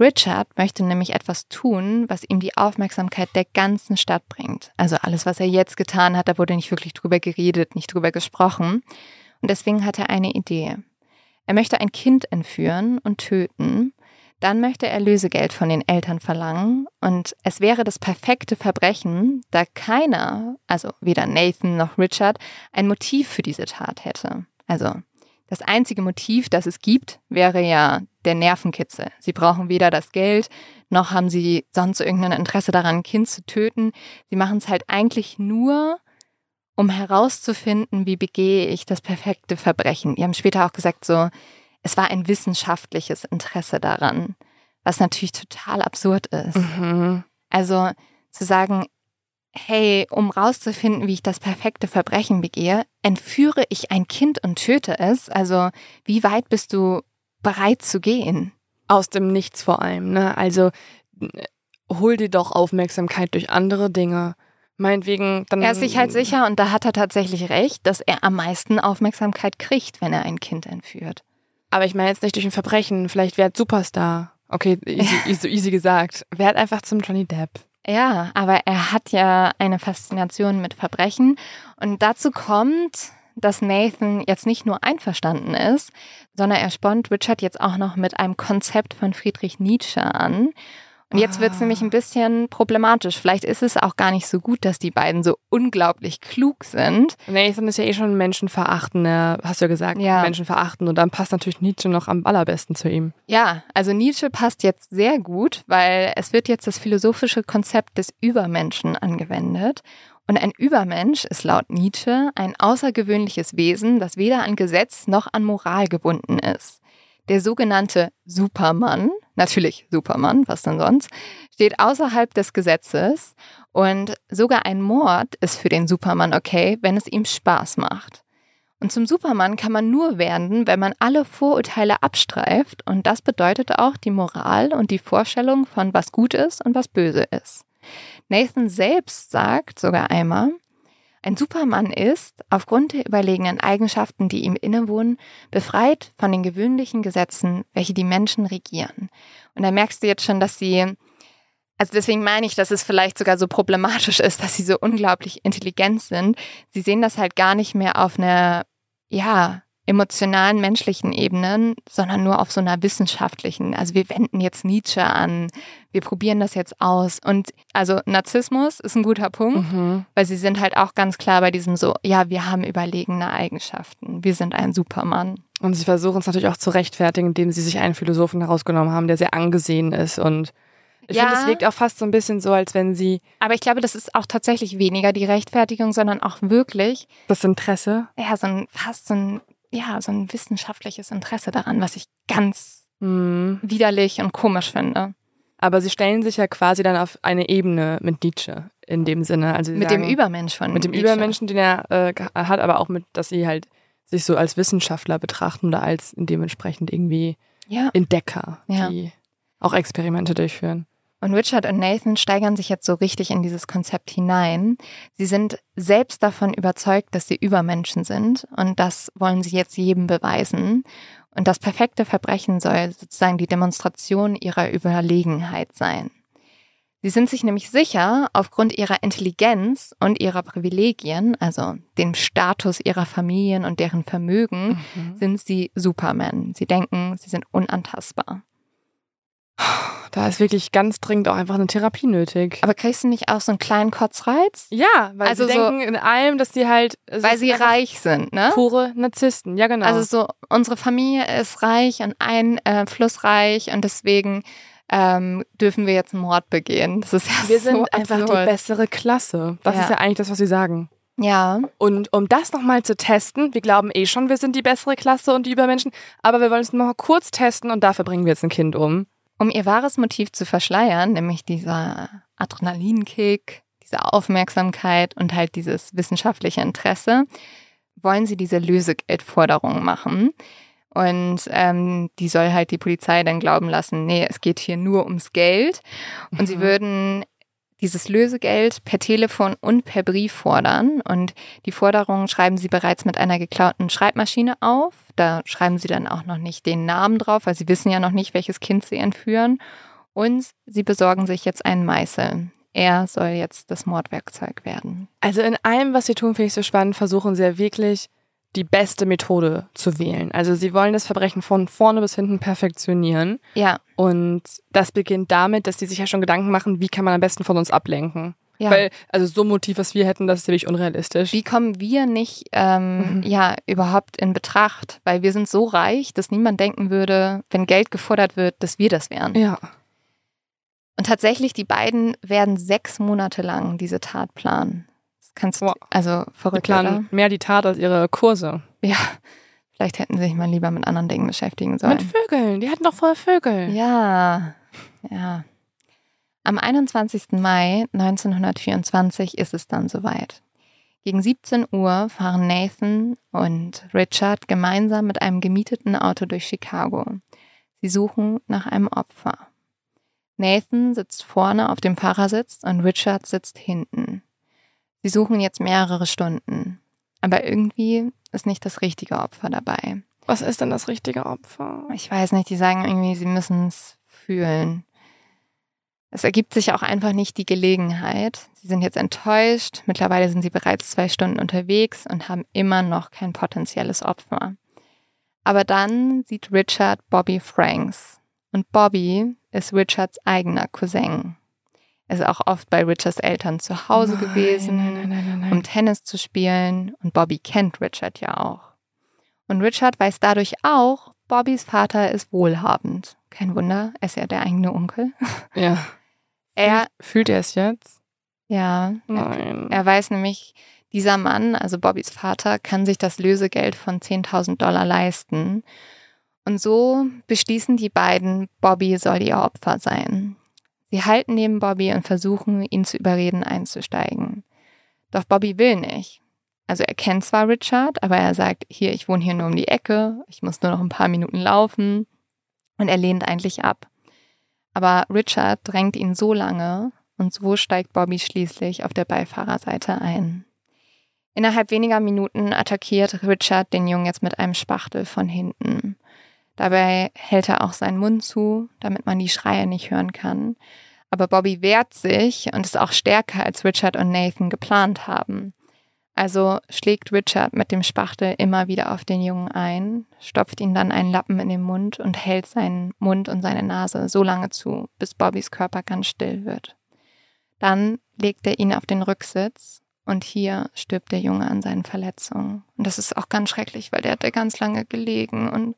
Richard möchte nämlich etwas tun, was ihm die Aufmerksamkeit der ganzen Stadt bringt. Also alles, was er jetzt getan hat, da wurde nicht wirklich drüber geredet, nicht drüber gesprochen. Und deswegen hat er eine Idee. Er möchte ein Kind entführen und töten. Dann möchte er Lösegeld von den Eltern verlangen. Und es wäre das perfekte Verbrechen, da keiner, also weder Nathan noch Richard, ein Motiv für diese Tat hätte. Also das einzige Motiv, das es gibt, wäre ja der Nervenkitzel. Sie brauchen weder das Geld, noch haben sie sonst irgendein Interesse daran, ein Kind zu töten. Sie machen es halt eigentlich nur, um herauszufinden, wie begehe ich das perfekte Verbrechen. Die haben später auch gesagt, so, es war ein wissenschaftliches Interesse daran, was natürlich total absurd ist. Mhm. Also zu sagen, hey, um rauszufinden, wie ich das perfekte Verbrechen begehe, entführe ich ein Kind und töte es. Also wie weit bist du bereit zu gehen? Aus dem Nichts vor allem, ne? Also hol dir doch Aufmerksamkeit durch andere Dinge. Meinetwegen, dann. Er ist sich halt sicher und da hat er tatsächlich recht, dass er am meisten Aufmerksamkeit kriegt, wenn er ein Kind entführt. Aber ich meine jetzt nicht durch ein Verbrechen. Vielleicht wäre Superstar. Okay, easy, easy, easy gesagt. Werd einfach zum Johnny Depp. Ja, aber er hat ja eine Faszination mit Verbrechen. Und dazu kommt, dass Nathan jetzt nicht nur einverstanden ist, sondern er spornt Richard jetzt auch noch mit einem Konzept von Friedrich Nietzsche an. Und jetzt wird es nämlich ein bisschen problematisch. Vielleicht ist es auch gar nicht so gut, dass die beiden so unglaublich klug sind. Nathan ist ja eh schon menschenverachtender, hast du ja gesagt, Ja. menschenverachtend. Und dann passt natürlich Nietzsche noch am allerbesten zu ihm. Ja, also Nietzsche passt jetzt sehr gut, weil es wird jetzt das philosophische Konzept des Übermenschen angewendet. Und ein Übermensch ist laut Nietzsche ein außergewöhnliches Wesen, das weder an Gesetz noch an Moral gebunden ist. Der sogenannte Supermann, natürlich Supermann, was denn sonst, steht außerhalb des Gesetzes und sogar ein Mord ist für den Supermann okay, wenn es ihm Spaß macht. Und zum Supermann kann man nur werden, wenn man alle Vorurteile abstreift und das bedeutet auch die Moral und die Vorstellung von was gut ist und was böse ist. Nathan selbst sagt sogar einmal, ein Supermann ist, aufgrund der überlegenen Eigenschaften, die ihm innewohnen, befreit von den gewöhnlichen Gesetzen, welche die Menschen regieren. Und da merkst du jetzt schon, dass sie, also deswegen meine ich, dass es vielleicht sogar so problematisch ist, dass sie so unglaublich intelligent sind. Sie sehen das halt gar nicht mehr auf einer, ja, emotionalen, menschlichen Ebene, sondern nur auf so einer wissenschaftlichen. Also wir wenden jetzt Nietzsche an, wir probieren das jetzt aus. Und also Narzissmus ist ein guter Punkt, Mhm. weil sie sind halt auch ganz klar bei diesem so, ja, wir haben überlegene Eigenschaften, wir sind ein Supermann. Und sie versuchen es natürlich auch zu rechtfertigen, indem sie sich einen Philosophen herausgenommen haben, der sehr angesehen ist. Und ich Ja. finde, es wirkt auch fast so ein bisschen so, als wenn sie Aber ich glaube, das ist auch tatsächlich weniger die Rechtfertigung, sondern auch wirklich, das Interesse. ja, so ein, fast so ein, ja, so ein wissenschaftliches Interesse daran, was ich ganz Mhm. widerlich und komisch finde. Aber sie stellen sich ja quasi dann auf eine Ebene mit Nietzsche in dem Sinne. Also Mit sagen, dem Übermensch von mit dem Nietzsche. Übermenschen, den er äh, hat, aber auch mit, dass sie halt sich so als Wissenschaftler betrachten oder als dementsprechend irgendwie Ja. Entdecker, Ja. die auch Experimente durchführen. Und Richard und Nathan steigern sich jetzt so richtig in dieses Konzept hinein. Sie sind selbst davon überzeugt, dass sie Übermenschen sind und das wollen sie jetzt jedem beweisen. Und das perfekte Verbrechen soll sozusagen die Demonstration ihrer Überlegenheit sein. Sie sind sich nämlich sicher, aufgrund ihrer Intelligenz und ihrer Privilegien, also dem Status ihrer Familien und deren Vermögen, sind sie Supermen. Sie denken, sie sind unantastbar. Da ist wirklich ganz dringend auch einfach eine Therapie nötig. Aber kriegst du nicht auch so einen kleinen Kotzreiz? Ja, weil Also sie so- denken in allem, dass halt es Weil ist sie reich sind, ne? pure Narzissten. Ja, genau. Also so, unsere Familie ist reich und ein äh, und deswegen ähm, dürfen wir jetzt einen Mord begehen. Das ist ja wir so sind einfach absurd. die bessere Klasse. Das Ja. ist ja eigentlich das, was sie sagen. Ja, Und um das nochmal zu testen, wir glauben eh schon, wir sind die bessere Klasse und die Übermenschen, aber wir wollen es noch kurz testen und dafür bringen wir jetzt ein Kind um. Um ihr wahres Motiv zu verschleiern, nämlich dieser Adrenalinkick, diese Aufmerksamkeit und halt dieses wissenschaftliche Interesse, wollen sie diese Lösegeldforderung machen. Und ähm, die soll halt die Polizei dann glauben lassen, nee, es geht hier nur ums Geld. Und sie Mhm. würden dieses Lösegeld per Telefon und per Brief fordern. Und die Forderung schreiben sie bereits mit einer geklauten Schreibmaschine auf. Da schreiben sie dann auch noch nicht den Namen drauf, weil sie wissen ja noch nicht, welches Kind sie entführen. Und sie besorgen sich jetzt einen Meißel. Er soll jetzt das Mordwerkzeug werden. Also in allem, was sie tun, finde ich so spannend, versuchen sie ja wirklich die beste Methode zu wählen. Also sie wollen das Verbrechen von vorne bis hinten perfektionieren. Ja, Und das beginnt damit, dass sie sich ja schon Gedanken machen, wie kann man am besten von uns ablenken. ja. Weil, also so ein Motiv, was wir hätten, das ist wirklich unrealistisch. Wie kommen wir nicht ähm, Mhm. ja überhaupt in Betracht? Weil wir sind so reich, dass niemand denken würde, wenn Geld gefordert wird, dass wir das wären. Ja. Und tatsächlich, die beiden werden sechs Monate lang diese Tat planen. Kannst du, Wow. also Die verrückt, oder? planen mehr die Tat als ihre Kurse. Ja, vielleicht hätten sie sich mal lieber mit anderen Dingen beschäftigen Mit sollen. Vögeln. Die hatten doch vorher Vögel. Ja, ja. Am 21. Mai 1924 ist es dann soweit. Gegen 17 Uhr fahren Nathan und Richard gemeinsam mit einem gemieteten Auto durch Chicago. Sie suchen nach einem Opfer. Nathan sitzt vorne auf dem Fahrersitz und Richard sitzt hinten. Sie suchen jetzt mehrere Stunden. Aber irgendwie ist nicht das richtige Opfer dabei. Was ist denn das richtige Opfer? Ich weiß nicht, die sagen irgendwie, sie müssen es fühlen. Es ergibt sich auch einfach nicht die Gelegenheit. Sie sind jetzt enttäuscht. Mittlerweile sind sie bereits zwei Stunden unterwegs und haben immer noch kein potenzielles Opfer. Aber dann sieht Richard Bobby Franks. Und Bobby ist Richards eigener Cousin. Er ist auch oft bei Richards Eltern zu Hause Nein, gewesen Nein, nein, um Tennis zu spielen und Bobby kennt Richard ja auch. Und Richard weiß dadurch auch, Bobbys Vater ist wohlhabend. Kein Wunder, er ist ja der eigene Onkel. ja. Er, Fühlt er es jetzt? ja, er, Nein. er weiß nämlich, dieser Mann, also Bobbys Vater, kann sich das Lösegeld von 10.000 Dollar leisten. Und so beschließen die beiden, Bobby soll ihr Opfer sein. Sie halten neben Bobby und versuchen, ihn zu überreden, einzusteigen. Doch Bobby will nicht. Also er kennt zwar Richard, aber er sagt, hier, ich wohne hier nur um die Ecke, ich muss nur noch ein paar Minuten laufen. Und er lehnt eigentlich ab. Aber Richard drängt ihn so lange und so steigt Bobby schließlich auf der Beifahrerseite ein. Innerhalb weniger Minuten attackiert Richard den Jungen jetzt mit einem Spachtel von hinten. Dabei hält er auch seinen Mund zu, damit man die Schreie nicht hören kann. Aber Bobby wehrt sich und ist auch stärker, als Richard und Nathan geplant haben. Also schlägt Richard mit dem Spachtel immer wieder auf den Jungen ein, stopft ihn dann einen Lappen in den Mund und hält seinen Mund und seine Nase so lange zu, bis Bobbys Körper ganz still wird. Dann legt er ihn auf den Rücksitz und hier stirbt der Junge an seinen Verletzungen. Und das ist auch ganz schrecklich, weil der hat da ganz lange gelegen und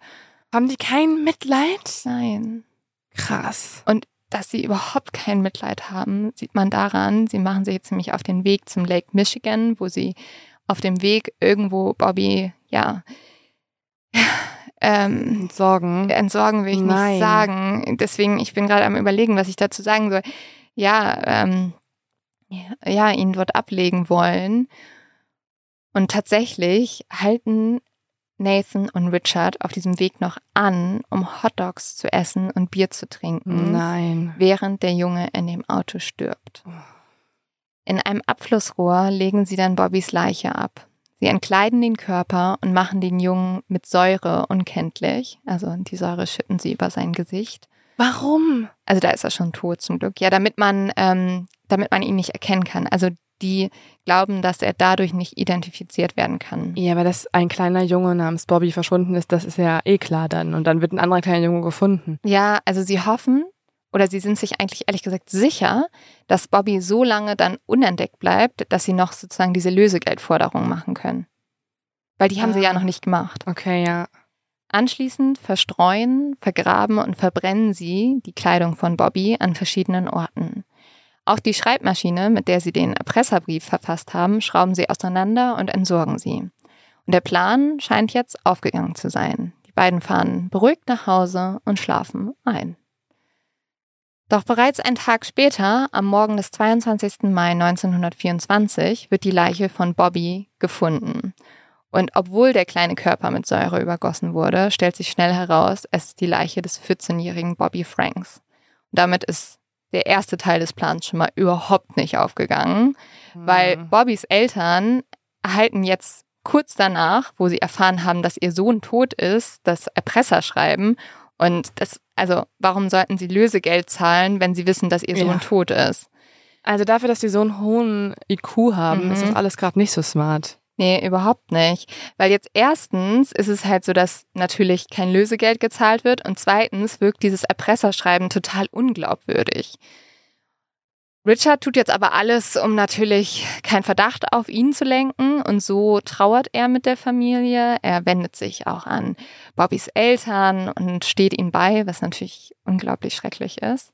Haben die kein Mitleid? nein. Krass. Dass sie überhaupt kein Mitleid haben, sieht man daran, sie machen sich jetzt nämlich auf den Weg zum Lake Michigan, wo sie auf dem Weg irgendwo Bobby, ja, ähm, Und Sorgen. entsorgen will ich Nein. nicht sagen. Deswegen, ich bin gerade am überlegen, was ich dazu sagen soll. Ja, ähm, ja, ihn dort ablegen wollen. Und tatsächlich halten Nathan und Richard auf diesem Weg noch an, um Hotdogs zu essen und Bier zu trinken, Nein. während der Junge in dem Auto stirbt. In einem Abflussrohr legen sie dann Bobbys Leiche ab. Sie entkleiden den Körper und machen den Jungen mit Säure unkenntlich. Also die Säure schütten sie über sein Gesicht. Warum? Also da ist er schon tot zum Glück. Ja, damit man, ähm, damit man ihn nicht erkennen kann. Also die glauben, dass er dadurch nicht identifiziert werden kann. Ja, aber dass ein kleiner Junge namens Bobby verschwunden ist, das ist ja eh klar dann. Und dann wird ein anderer kleiner Junge gefunden. Ja, also sie hoffen oder sie sind sich eigentlich ehrlich gesagt sicher, dass Bobby so lange dann unentdeckt bleibt, dass sie noch sozusagen diese Lösegeldforderung machen können. Weil die haben sie ja Ah. noch nicht gemacht. Okay, ja. Anschließend verstreuen, vergraben und verbrennen sie die Kleidung von Bobby an verschiedenen Orten. Auch die Schreibmaschine, mit der sie den Erpresserbrief verfasst haben, schrauben sie auseinander und entsorgen sie. Und der Plan scheint jetzt aufgegangen zu sein. Die beiden fahren beruhigt nach Hause und schlafen ein. Doch bereits einen Tag später, am Morgen des 22. Mai 1924, wird die Leiche von Bobby gefunden. Und obwohl der kleine Körper mit Säure übergossen wurde, stellt sich schnell heraus, es ist die Leiche des 14-jährigen Bobby Franks. Und damit ist der erste Teil des Plans schon mal überhaupt nicht aufgegangen, weil Mhm. Bobbys Eltern erhalten jetzt kurz danach, wo sie erfahren haben, dass ihr Sohn tot ist, das Erpresserschreiben. Und das, also, warum sollten sie Lösegeld zahlen, wenn sie wissen, dass ihr Sohn Ja. tot ist? Also dafür, dass die so einen hohen IQ haben, Mhm. ist das alles gerade nicht so smart. Nee, überhaupt nicht. Weil jetzt erstens ist es halt so, dass natürlich kein Lösegeld gezahlt wird und zweitens wirkt dieses Erpresserschreiben total unglaubwürdig. Richard tut jetzt aber alles, um natürlich keinen Verdacht auf ihn zu lenken und so trauert er mit der Familie. Er wendet sich auch an Bobbys Eltern und steht ihnen bei, was natürlich unglaublich schrecklich ist.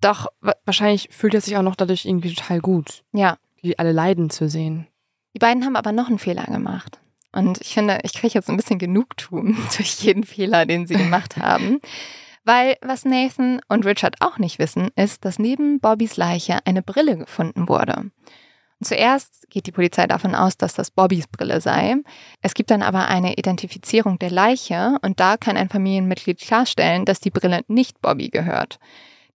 Doch, Wa- Wahrscheinlich fühlt er sich auch noch dadurch irgendwie total gut. ja, die alle leiden zu sehen. Die beiden haben aber noch einen Fehler gemacht. Und ich finde, ich kriege jetzt ein bisschen Genugtuung durch jeden Fehler, den sie gemacht haben. Weil was Nathan und Richard auch nicht wissen, ist, dass neben Bobbys Leiche eine Brille gefunden wurde. Zuerst geht die Polizei davon aus, dass das Bobbys Brille sei. Es gibt dann aber eine Identifizierung der Leiche und da kann ein Familienmitglied klarstellen, dass die Brille nicht Bobby gehört.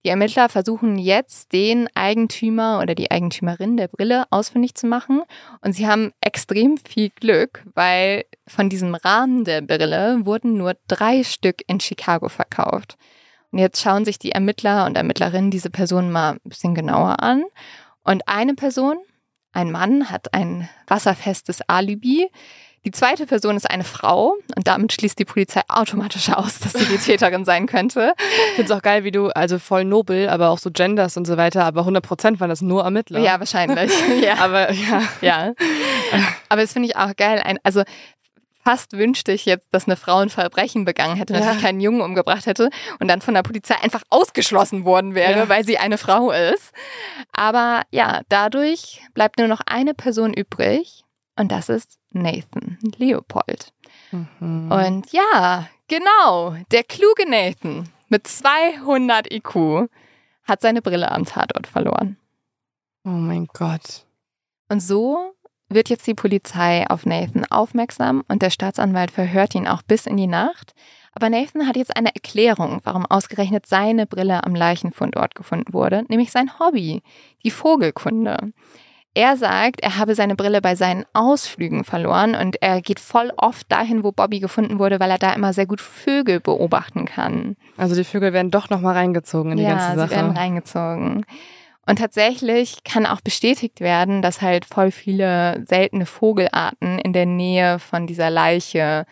Die Ermittler versuchen jetzt, den Eigentümer oder die Eigentümerin der Brille ausfindig zu machen. Und sie haben extrem viel Glück, weil von diesem Rahmen der Brille wurden nur drei Stück in Chicago verkauft. Und jetzt schauen sich die Ermittler und Ermittlerinnen diese Person mal ein bisschen genauer an. Und eine Person, ein Mann, hat ein wasserfestes Alibi. Die zweite Person ist eine Frau und damit schließt die Polizei automatisch aus, dass sie die Täterin sein könnte. Ich finde es auch geil, wie du, also voll nobel, aber auch so Genders und so weiter, aber 100 Prozent waren das nur Ermittler. Ja, wahrscheinlich. ja. Aber ja. ja. Aber das finde ich auch geil. Ein, also fast wünschte ich jetzt, dass eine Frau ein Verbrechen begangen hätte, natürlich ja. keinen Jungen umgebracht hätte und dann von der Polizei einfach ausgeschlossen worden wäre, ja. weil sie eine Frau ist. Aber ja, dadurch bleibt nur noch eine Person übrig und das ist Nathan Leopold. Mhm. Und ja, genau, der kluge Nathan mit 200 IQ hat seine Brille am Tatort verloren. Oh mein Gott. Und so wird jetzt die Polizei auf Nathan aufmerksam und der Staatsanwalt verhört ihn auch bis in die Nacht. Aber Nathan hat jetzt eine Erklärung, warum ausgerechnet seine Brille am Leichenfundort gefunden wurde, nämlich sein Hobby, die Vogelkunde. Er sagt, er habe seine Brille bei seinen Ausflügen verloren und er geht voll oft dahin, wo Bobby gefunden wurde, weil er da immer sehr gut Vögel beobachten kann. Also die Vögel werden doch nochmal reingezogen in die ja, ganze Sache. Ja, sie werden reingezogen. Und tatsächlich kann auch bestätigt werden, dass halt voll viele seltene Vogelarten in der Nähe von dieser Leiche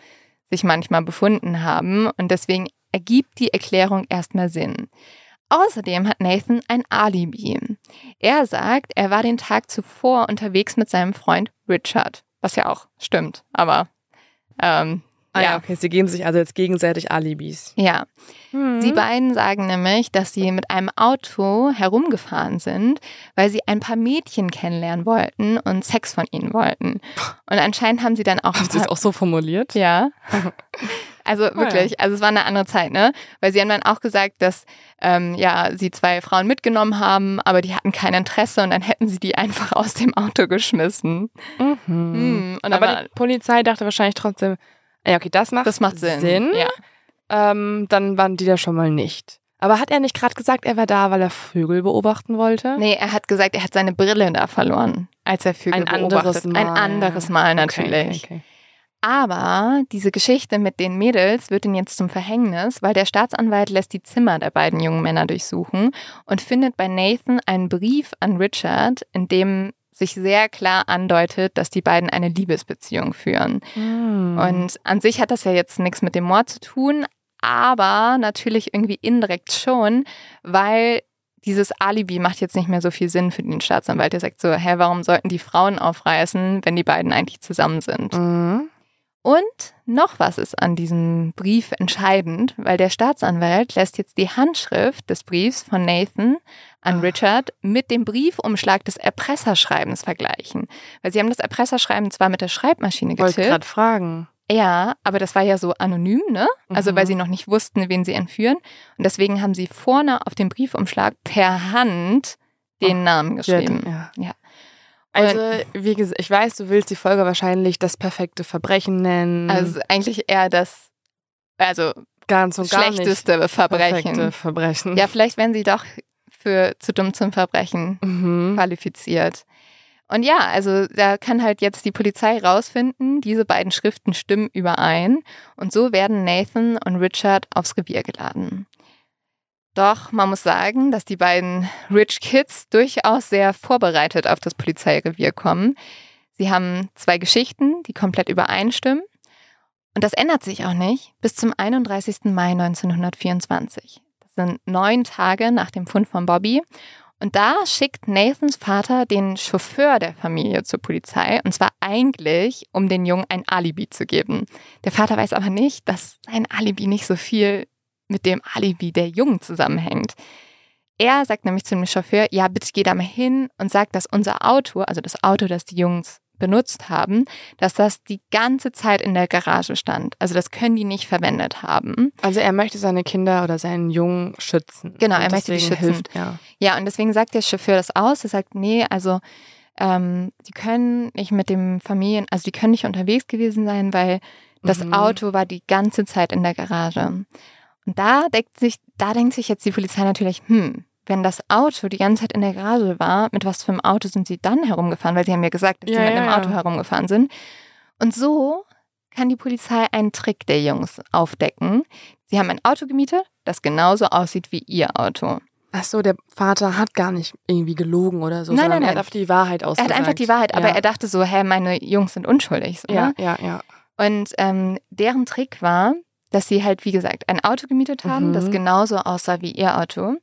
sich manchmal befunden haben. Und deswegen ergibt die Erklärung erstmal Sinn. Außerdem hat Nathan ein Alibi. Er sagt, er war den Tag zuvor unterwegs mit seinem Freund Richard, was ja auch stimmt, aber ähm, Ah ja. okay, sie geben sich also jetzt gegenseitig Alibis. Ja. Mhm. Sie beiden sagen nämlich, dass sie mit einem Auto herumgefahren sind, weil sie ein paar Mädchen kennenlernen wollten und Sex von ihnen wollten. Und anscheinend haben sie dann auch. Haben sie das auch so formuliert? Ja. Also wirklich, ja. also es war eine andere Zeit, ne? Weil sie haben dann auch gesagt, dass ähm, ja sie zwei Frauen mitgenommen haben, aber die hatten kein Interesse und dann hätten sie die einfach aus dem Auto geschmissen. Mhm. Mhm. aber die Polizei dachte wahrscheinlich trotzdem, ja, okay, das macht, das macht Sinn. Sinn. Ja. Ähm, dann waren die da schon mal nicht. Aber hat er nicht gerade gesagt, er war da, weil er Vögel beobachten wollte? Nee, er hat gesagt, er hat seine Brille da verloren, als er Vögel Ein beobachtet. Anderes Mal. Ein anderes Mal natürlich. Okay, okay. Aber diese Geschichte mit den Mädels wird ihnen jetzt zum Verhängnis, weil der Staatsanwalt lässt die Zimmer der beiden jungen Männer durchsuchen und findet bei Nathan einen Brief an Richard, in dem sich sehr klar andeutet, dass die beiden eine Liebesbeziehung führen. Mm. Und an sich hat das ja jetzt nichts mit dem Mord zu tun, aber natürlich irgendwie indirekt schon, weil dieses Alibi macht jetzt nicht mehr so viel Sinn für den Staatsanwalt. Der sagt so, hä, warum sollten die Frauen aufreißen, wenn die beiden eigentlich zusammen sind? Mm. Und noch was ist an diesem Brief entscheidend, weil der Staatsanwalt lässt jetzt die Handschrift des Briefs von Nathan an Richard mit dem Briefumschlag des Erpresserschreibens vergleichen. Weil sie haben das Erpresserschreiben zwar mit der Schreibmaschine getippt. Wollte gerade fragen. Ja, aber das war ja so anonym, ne? Also Mhm. weil sie noch nicht wussten, wen sie entführen. Und deswegen haben sie vorne auf dem Briefumschlag per Hand den Namen geschrieben. Ja. Ja. Also, wie gesagt, ich weiß, du willst die Folge wahrscheinlich das perfekte Verbrechen nennen. Also eigentlich eher das, also ganz und gar schlechteste nicht Verbrechen. perfekte Verbrechen. Ja, vielleicht werden sie doch für zu dumm zum Verbrechen Mhm. qualifiziert. Und ja, also da kann halt jetzt die Polizei rausfinden, diese beiden Schriften stimmen überein und so werden Nathan und Richard aufs Revier geladen. Doch man muss sagen, dass die beiden Rich Kids durchaus sehr vorbereitet auf das Polizeirevier kommen. Sie haben zwei Geschichten, die komplett übereinstimmen. Und das ändert sich auch nicht bis zum 31. Mai 1924. Das sind neun Tage nach dem Fund von Bobby. Und da schickt Nathans Vater den Chauffeur der Familie zur Polizei. Und zwar eigentlich, um den Jungen ein Alibi zu geben. Der Vater weiß aber nicht, dass sein Alibi nicht so viel mit dem Alibi der Jungen zusammenhängt. Er sagt nämlich zu dem Chauffeur, ja, bitte geh da mal hin und sag, dass unser Auto, also das Auto, das die Jungs benutzt haben, dass das die ganze Zeit in der Garage stand. Also das können die nicht verwendet haben. Also er möchte seine Kinder oder seinen Jungen schützen. Genau, er möchte die schützen. Hilft er. Ja, und deswegen sagt der Chauffeur das aus. Er sagt, nee, also ähm, die können nicht mit dem Familien, also die können nicht unterwegs gewesen sein, weil das Mhm. Auto war die ganze Zeit in der Garage. Und da denkt sich, da denkt sich jetzt die Polizei natürlich, hm, wenn das Auto die ganze Zeit in der Garage war, mit was für einem Auto sind sie dann herumgefahren? Weil sie haben ja gesagt, dass Ja, sie mit ja, einem ja. Auto herumgefahren sind. Und so kann die Polizei einen Trick der Jungs aufdecken. Sie haben ein Auto gemietet, das genauso aussieht wie ihr Auto. Ach so, der Vater hat gar nicht irgendwie gelogen oder so, Nein, nein, er hat auf die Wahrheit Er ausgesagt. hat einfach die Wahrheit, aber er dachte so, hä, meine Jungs sind unschuldig. So, Ja, ne? ja, ja. Und ähm, deren Trick war, dass sie halt, wie gesagt, ein Auto gemietet haben, Mhm. das genauso aussah wie ihr Auto.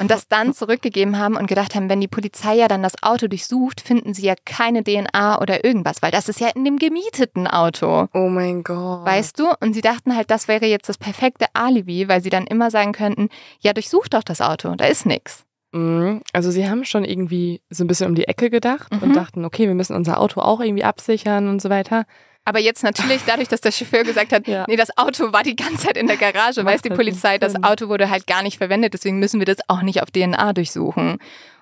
Und das dann zurückgegeben haben und gedacht haben, wenn die Polizei ja dann das Auto durchsucht, finden sie ja keine DNA oder irgendwas, weil das ist ja in dem gemieteten Auto. Oh mein Gott. Weißt du? Und sie dachten halt, das wäre jetzt das perfekte Alibi, weil sie dann immer sagen könnten, ja, durchsucht doch das Auto, da ist nichts. Mhm. Also sie haben schon irgendwie so ein bisschen um die Ecke gedacht Mhm. und dachten, okay, wir müssen unser Auto auch irgendwie absichern und so weiter. Aber jetzt natürlich, dadurch, dass der Chauffeur gesagt hat, Ja. nee, das Auto war die ganze Zeit in der Garage, Macht weiß die halt Polizei, das. Auto wurde halt gar nicht verwendet, deswegen müssen wir das auch nicht auf DNA durchsuchen.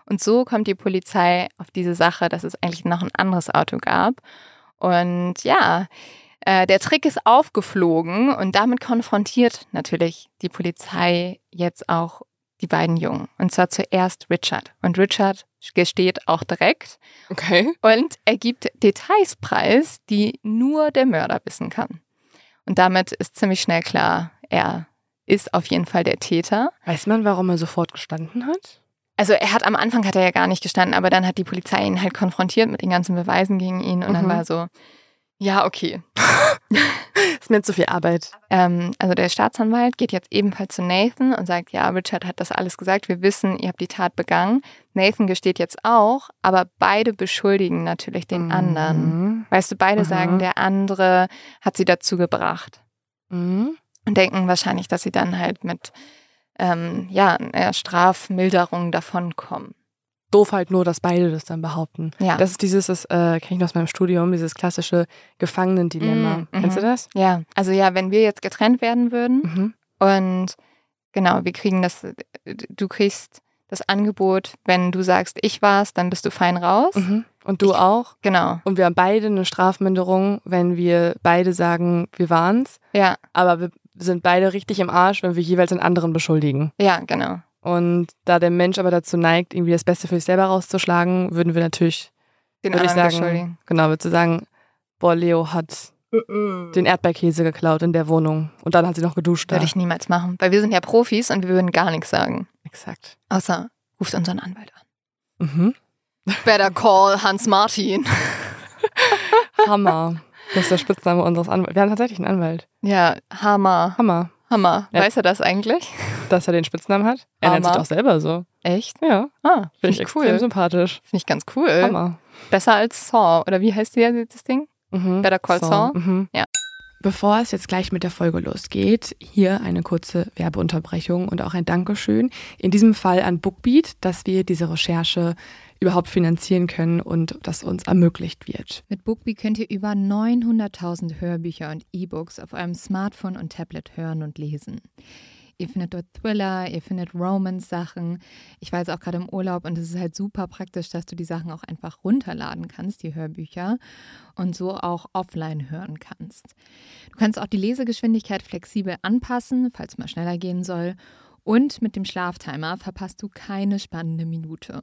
Und so kommt die Polizei auf diese Sache, dass es eigentlich noch ein anderes Auto gab. Und ja, äh, der Trick ist aufgeflogen und damit konfrontiert natürlich die Polizei jetzt auch die beiden Jungen. Und zwar zuerst Richard. Und Richard gesteht auch direkt. Okay. Und er gibt Details preis, die nur der Mörder wissen kann. Und damit ist ziemlich schnell klar, er ist auf jeden Fall der Täter. Weiß man, warum er sofort gestanden hat? Also er hat am Anfang hat er ja gar nicht gestanden, aber dann hat die Polizei ihn halt konfrontiert mit den ganzen Beweisen gegen ihn und dann Mhm. war er so, ja, okay. Ist mir zu viel Arbeit. Ähm, also der Staatsanwalt geht jetzt ebenfalls zu Nathan und sagt, ja, Richard hat das alles gesagt, wir wissen, ihr habt die Tat begangen. Nathan gesteht jetzt auch, aber beide beschuldigen natürlich den anderen. Mhm. Weißt du, beide Aha. sagen, der andere hat sie dazu gebracht. Mhm. Und denken wahrscheinlich, dass sie dann halt mit ähm, ja, einer Strafmilderung davonkommen. Doof halt nur, dass beide das dann behaupten. Ja. Das ist dieses, das äh, kenne ich noch aus meinem Studium, dieses klassische Gefangenendilemma. Mhm, Kennst du mhm. das? ja, also ja, wenn wir jetzt getrennt werden würden Mhm. und genau, wir kriegen das, du kriegst das Angebot, wenn du sagst, ich war's, dann bist du fein raus. Mhm. Und du Ich- auch? Genau, Und wir haben beide eine Strafminderung, wenn wir beide sagen, wir waren's. ja, Aber wir sind beide richtig im Arsch, wenn wir jeweils einen anderen beschuldigen. ja, genau. Und da der Mensch aber dazu neigt, irgendwie das Beste für sich selber rauszuschlagen, würden wir natürlich, Den würde ich sagen, genau, würde sagen, boah, Leo hat den Erdbeerkäse geklaut in der Wohnung. Und dann hat sie noch geduscht. Da. Würde ich niemals machen, weil wir sind ja Profis und wir würden gar nichts sagen. Exakt. Außer, ruft unseren Anwalt an. Mhm. Better call Hans Martin. Hammer. Das ist der Spitzname unseres Anwalts. Wir haben tatsächlich einen Anwalt. Ja, Hammer. Hammer. Hammer. Ja. Weiß er das eigentlich? Dass er den Spitznamen hat. Er nennt sich Hammer. doch selber so. Echt? Ja. Ah, Finde ich ich extrem cool. sympathisch. Finde ich ganz cool. Hammer. Besser als Saw. Oder wie heißt die, das Ding? Mhm. Better Call Saul? Mhm. Ja. Bevor es jetzt gleich mit der Folge losgeht, hier eine kurze Werbeunterbrechung und auch ein Dankeschön. In diesem Fall an Bookbeat, dass wir diese Recherche überhaupt finanzieren können und das uns ermöglicht wird. Mit Bookbee könnt ihr über 900.000 Hörbücher und E-Books auf eurem Smartphone und Tablet hören und lesen. Ihr findet dort Thriller, ihr findet Romance-Sachen. Ich war jetzt auch gerade im Urlaub und es ist halt super praktisch, dass du die Sachen auch einfach runterladen kannst, die Hörbücher, und so auch offline hören kannst. Du kannst auch die Lesegeschwindigkeit flexibel anpassen, falls mal schneller gehen soll. Und mit dem Schlaftimer verpasst du keine spannende Minute.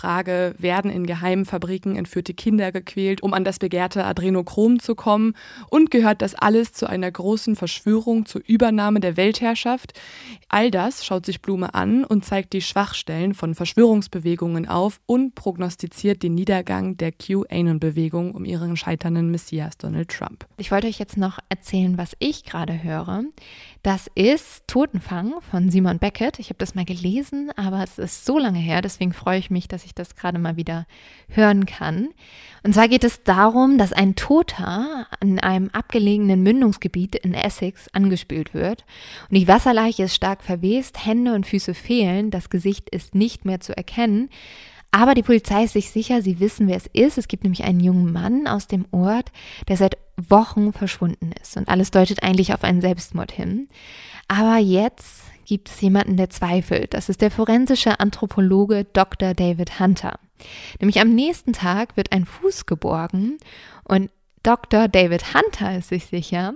Frage, werden in geheimen Fabriken entführte Kinder gequält, um an das begehrte Adrenochrom zu kommen? Und gehört das alles zu einer großen Verschwörung zur Übernahme der Weltherrschaft? All das schaut sich Blume an und zeigt die Schwachstellen von Verschwörungsbewegungen auf und prognostiziert den Niedergang der QAnon-Bewegung um ihren scheiternden Messias Donald Trump. Ich wollte euch jetzt noch erzählen, was ich gerade höre. Das ist Totenfang von Simon Beckett. Ich habe das mal gelesen, aber es ist so lange her, deswegen freue ich mich, dass ich das gerade mal wieder hören kann. Und zwar geht es darum, dass ein Toter in einem abgelegenen Mündungsgebiet in Essex angespült wird. Und die Wasserleiche ist stark verwest, Hände und Füße fehlen, das Gesicht ist nicht mehr zu erkennen. Aber die Polizei ist sich sicher, sie wissen, wer es ist. Es gibt nämlich einen jungen Mann aus dem Ort, der seit Wochen verschwunden ist. Und alles deutet eigentlich auf einen Selbstmord hin. Aber jetzt gibt es jemanden, der zweifelt. Das ist der forensische Anthropologe Dr. David Hunter. Nämlich am nächsten Tag wird ein Fuß geborgen und Dr. David Hunter ist sich sicher,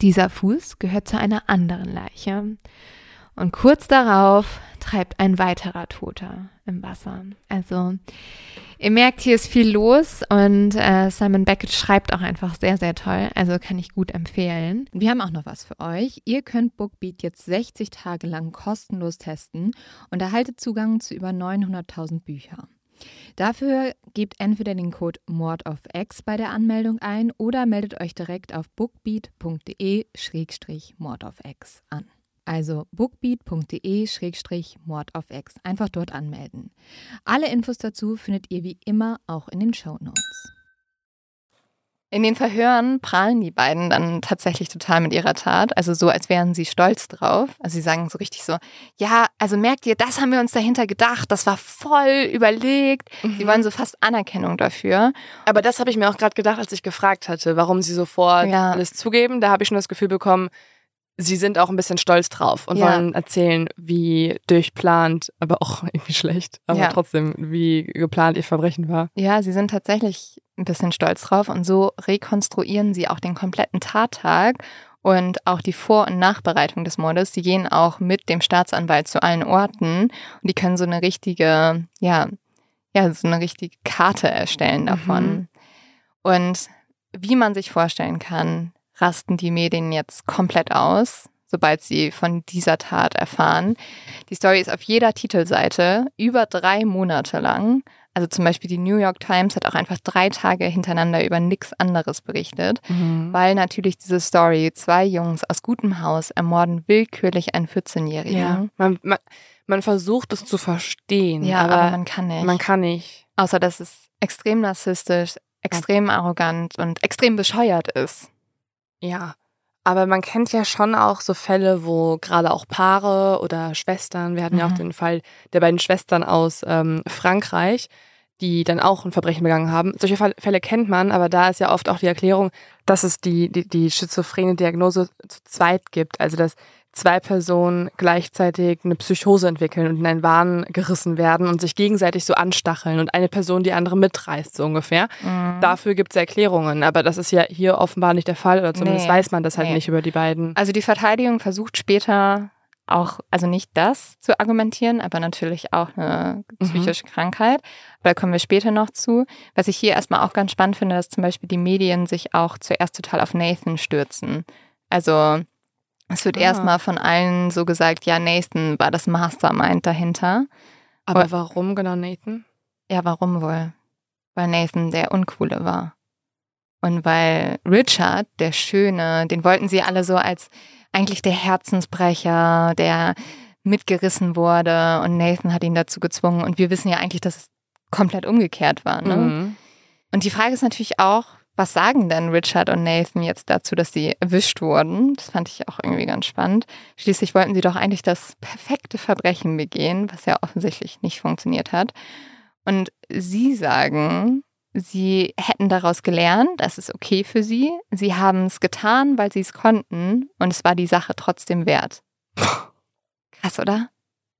dieser Fuß gehört zu einer anderen Leiche. Und kurz darauf treibt ein weiterer Toter im Wasser. Also ihr merkt, hier ist viel los und äh, Simon Beckett schreibt auch einfach sehr, sehr toll. Also kann ich gut empfehlen. Wir haben auch noch was für euch. Ihr könnt Bookbeat jetzt 60 Tage lang kostenlos testen und erhaltet Zugang zu über 900.000 Büchern. Dafür gebt entweder den Code Mord of X bei der Anmeldung ein oder meldet euch direkt auf bookbeat.de-mord of X an. Also bookbeat.de-mord auf X. Einfach dort anmelden. Alle Infos dazu findet ihr wie immer auch in den Show Notes. In den Verhören prahlen die beiden dann tatsächlich total mit ihrer Tat, also so, als wären sie stolz drauf. Also sie sagen so richtig so, ja, also merkt ihr, das haben wir uns dahinter gedacht, das war voll überlegt. Mhm. Sie wollen so fast Anerkennung dafür. Aber das habe ich mir auch gerade gedacht, als ich gefragt hatte, warum sie sofort ja. alles zugeben. Da habe ich schon das Gefühl bekommen, sie sind auch ein bisschen stolz drauf und ja. wollen erzählen, wie durchplant, aber auch irgendwie schlecht, aber ja. trotzdem, wie geplant ihr Verbrechen war. Ja, sie sind tatsächlich ein bisschen stolz drauf und so rekonstruieren sie auch den kompletten Tattag und auch die Vor- und Nachbereitung des Mordes. Sie gehen auch mit dem Staatsanwalt zu allen Orten und die können so eine richtige, ja, ja, so eine richtige Karte erstellen davon. Mhm. Und wie man sich vorstellen kann, rasten die Medien jetzt komplett aus, sobald sie von dieser Tat erfahren. Die Story ist auf jeder Titelseite über drei Monate lang. Also zum Beispiel die New York Times hat auch einfach drei Tage hintereinander über nichts anderes berichtet, mhm. weil natürlich diese Story, zwei Jungs aus gutem Haus ermorden willkürlich einen 14-Jährigen. Ja, man, man, man, versucht es zu verstehen, ja, aber, aber, man kann nicht. Man kann nicht. Außer dass es extrem narzisstisch, extrem arrogant und extrem bescheuert ist. Ja, aber man kennt ja schon auch so Fälle, wo gerade auch Paare oder Schwestern, wir hatten mhm. ja auch mhm. den Fall der beiden Schwestern aus ähm, Frankreich, die dann auch ein Verbrechen begangen haben. Solche Fälle kennt man, aber da ist ja oft auch die Erklärung, dass es die, die, die schizophrene Diagnose zu zweit gibt. Also dass zwei Personen gleichzeitig eine Psychose entwickeln und in einen Wahn gerissen werden und sich gegenseitig so anstacheln und eine Person die andere mitreißt, so ungefähr. Mhm. Dafür gibt es Erklärungen, aber das ist ja hier offenbar nicht der Fall oder zumindest nee, weiß man das halt nee. nicht über die beiden. Also die Verteidigung versucht später auch, also nicht das zu argumentieren, aber natürlich auch eine mhm. psychische mhm. Krankheit. Aber da kommen wir später noch zu. Was ich hier erstmal auch ganz spannend finde, dass zum Beispiel die Medien sich auch zuerst total auf Nathan stürzen. Also es wird ah. erstmal von allen so gesagt, ja, Nathan war das Mastermind dahinter. Aber Und, warum genau Nathan? Ja, warum wohl? Weil Nathan der Uncoole war. Und weil Richard, der Schöne, den wollten sie alle so als eigentlich der Herzensbrecher, der mitgerissen wurde und Nathan hat ihn dazu gezwungen. Und wir wissen ja eigentlich, dass es komplett umgekehrt war. Ne? Mhm. Und die Frage ist natürlich auch, was sagen denn Richard und Nathan jetzt dazu, dass sie erwischt wurden? Das fand ich auch irgendwie ganz spannend. Schließlich wollten sie doch eigentlich das perfekte Verbrechen begehen, was ja offensichtlich nicht funktioniert hat. Und sie sagen, sie hätten daraus gelernt, das ist okay für sie. Sie haben es getan, weil sie es konnten und es war die Sache trotzdem wert. Krass, oder?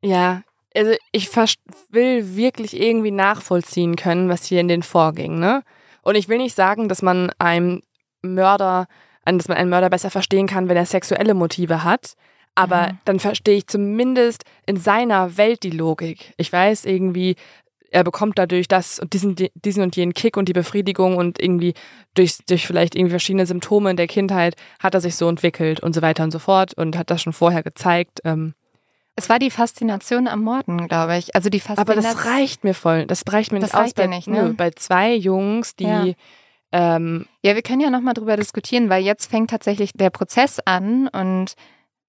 Ja, also ich will wirklich irgendwie nachvollziehen können, was hier in den vorging, ne? Und ich will nicht sagen, dass man einem Mörder, dass man einen Mörder besser verstehen kann, wenn er sexuelle Motive hat. Aber mhm. dann verstehe ich zumindest in seiner Welt die Logik. Ich weiß irgendwie, er bekommt dadurch das und diesen, diesen und jenen Kick und die Befriedigung und irgendwie durch, durch vielleicht irgendwie verschiedene Symptome in der Kindheit hat er sich so entwickelt und so weiter und so fort und hat das schon vorher gezeigt. Ähm, es war die Faszination am Morden, glaube ich. Also die Faszination. Aber das reicht mir voll. Das reicht mir das nicht reicht aus. Bei, nicht, ne? nö, bei zwei Jungs, die. Ja. Ähm, ja, wir können ja nochmal drüber diskutieren, weil jetzt fängt tatsächlich der Prozess an und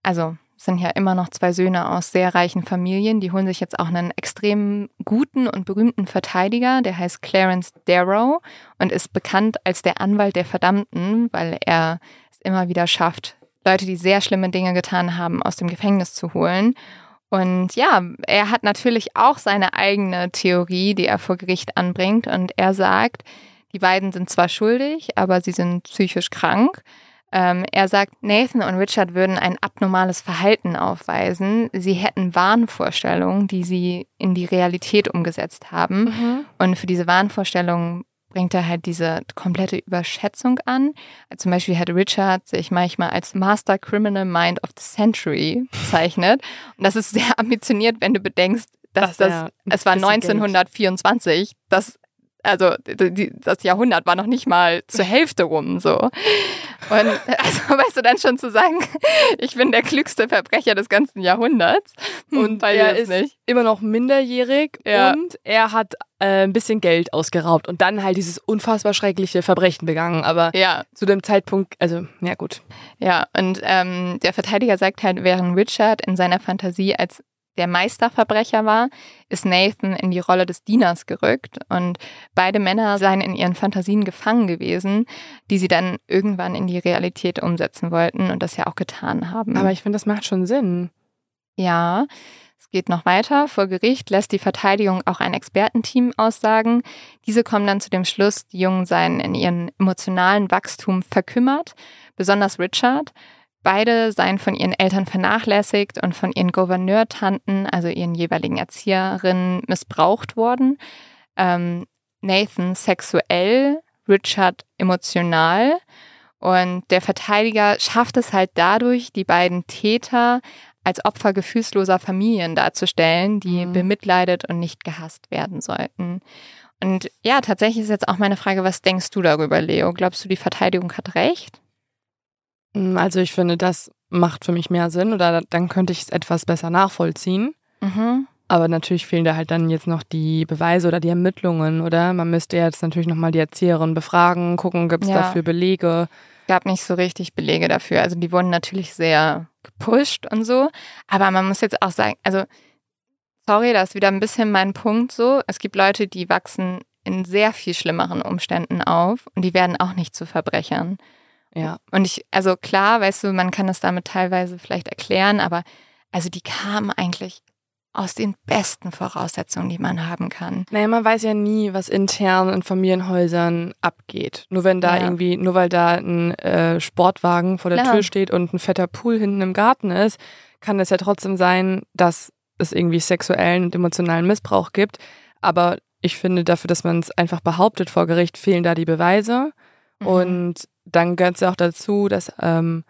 also sind ja immer noch zwei Söhne aus sehr reichen Familien. Die holen sich jetzt auch einen extrem guten und berühmten Verteidiger, der heißt Clarence Darrow und ist bekannt als der Anwalt der Verdammten, weil er es immer wieder schafft, Leute, die sehr schlimme Dinge getan haben, aus dem Gefängnis zu holen. Und ja, er hat natürlich auch seine eigene Theorie, die er vor Gericht anbringt. Und er sagt, die beiden sind zwar schuldig, aber sie sind psychisch krank. Ähm, er sagt, Nathan und Richard würden ein abnormales Verhalten aufweisen. Sie hätten Wahnvorstellungen, die sie in die Realität umgesetzt haben. Mhm. Und für diese Wahnvorstellungen bringt er halt diese komplette Überschätzung an. Zum Beispiel hat Richard sich manchmal als Master Criminal Mind of the Century bezeichnet. Und das ist sehr ambitioniert, wenn du bedenkst, dass das, das es war 1924, Geld. dass also die, das Jahrhundert war noch nicht mal zur Hälfte rum so. Und also weißt du dann schon zu sagen, ich bin der klügste Verbrecher des ganzen Jahrhunderts. Hm, und er ist nicht. immer noch minderjährig ja. und er hat äh, ein bisschen Geld ausgeraubt und dann halt dieses unfassbar schreckliche Verbrechen begangen. Aber ja. zu dem Zeitpunkt, also ja gut. Ja, und ähm, der Verteidiger sagt halt, während Richard in seiner Fantasie als der Meisterverbrecher war, ist Nathan in die Rolle des Dieners gerückt und beide Männer seien in ihren Fantasien gefangen gewesen, die sie dann irgendwann in die Realität umsetzen wollten und das ja auch getan haben. Aber ich finde, das macht schon Sinn. Ja, es geht noch weiter. Vor Gericht lässt die Verteidigung auch ein Expertenteam aussagen. Diese kommen dann zu dem Schluss, die Jungen seien in ihrem emotionalen Wachstum verkümmert, besonders Richard. Beide seien von ihren Eltern vernachlässigt und von ihren Gouverneurtanten, also ihren jeweiligen Erzieherinnen, missbraucht worden. Ähm, Nathan sexuell, Richard emotional. Und der Verteidiger schafft es halt dadurch, die beiden Täter als Opfer gefühlsloser Familien darzustellen, die mhm. bemitleidet und nicht gehasst werden sollten. Und ja, tatsächlich ist jetzt auch meine Frage, was denkst du darüber, Leo? Glaubst du, die Verteidigung hat recht? Mm, also ich finde, das macht für mich mehr Sinn oder dann könnte ich es etwas besser nachvollziehen. Mhm. Aber natürlich fehlen da halt dann jetzt noch die Beweise oder die Ermittlungen, oder? Man müsste jetzt natürlich nochmal die Erzieherin befragen, gucken, gibt es ja. dafür Belege. Es gab nicht so richtig Belege dafür. Also die wurden natürlich sehr gepusht und so. Aber man muss jetzt auch sagen, also sorry, das ist wieder ein bisschen mein Punkt so. Es gibt Leute, die wachsen in sehr viel schlimmeren Umständen auf und die werden auch nicht zu Verbrechern. Ja. Und ich, also klar, weißt du, man kann das damit teilweise vielleicht erklären, aber also die kamen eigentlich aus den besten Voraussetzungen, die man haben kann. Naja, man weiß ja nie, was intern in Familienhäusern abgeht. Nur wenn da ja. irgendwie, nur weil da ein äh, Sportwagen vor der Klar. Tür steht und ein fetter Pool hinten im Garten ist, kann es ja trotzdem sein, dass es irgendwie sexuellen und emotionalen Missbrauch gibt. Aber ich finde, dafür, dass man es einfach behauptet vor Gericht, fehlen da die Beweise. Mhm. Und dann gehört es ja auch dazu, dass ähm,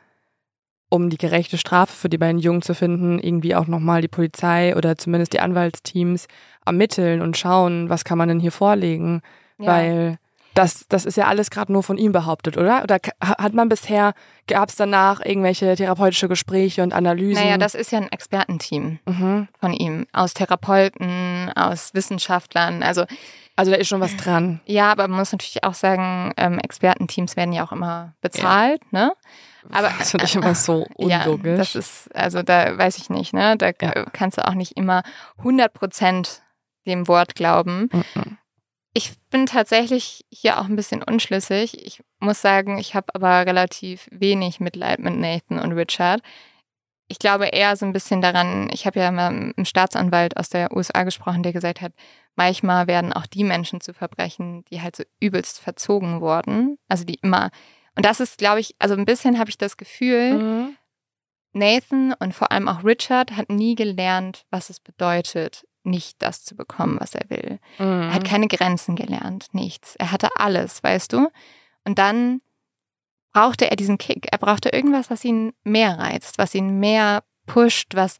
um die gerechte Strafe für die beiden Jungen zu finden, irgendwie auch nochmal die Polizei oder zumindest die Anwaltsteams ermitteln und schauen, was kann man denn hier vorlegen. Ja. Weil das, das ist ja alles gerade nur von ihm behauptet, oder? Oder hat man bisher, gab es danach irgendwelche therapeutische Gespräche und Analysen? Naja, das ist ja ein Expertenteam mhm. von ihm, aus Therapeuten, aus Wissenschaftlern. Also also da ist schon was dran. Ja, aber man muss natürlich auch sagen, ähm, Expertenteams werden ja auch immer bezahlt, ja. ne? Aber das finde ich immer so unlogisch. Ja, das ist, also da weiß ich nicht, ne? Da ja. kannst du auch nicht immer 100 Prozent dem Wort glauben. Mhm. Ich bin tatsächlich hier auch ein bisschen unschlüssig. Ich muss sagen, ich habe aber relativ wenig Mitleid mit Nathan und Richard ich glaube eher so ein bisschen daran, ich habe ja mal mit einem Staatsanwalt aus der USA gesprochen, der gesagt hat, manchmal werden auch die Menschen zu Verbrechen, die halt so übelst verzogen wurden. Also die immer, und das ist, glaube ich, also ein bisschen habe ich das Gefühl, mhm. Nathan und vor allem auch Richard hat nie gelernt, was es bedeutet, nicht das zu bekommen, was er will. Mhm. Er hat mhm. keine Grenzen gelernt, nichts. Er hatte alles, weißt du? Und dann brauchte er diesen Kick. Er brauchte irgendwas, was ihn mehr reizt, was ihn mehr pusht, was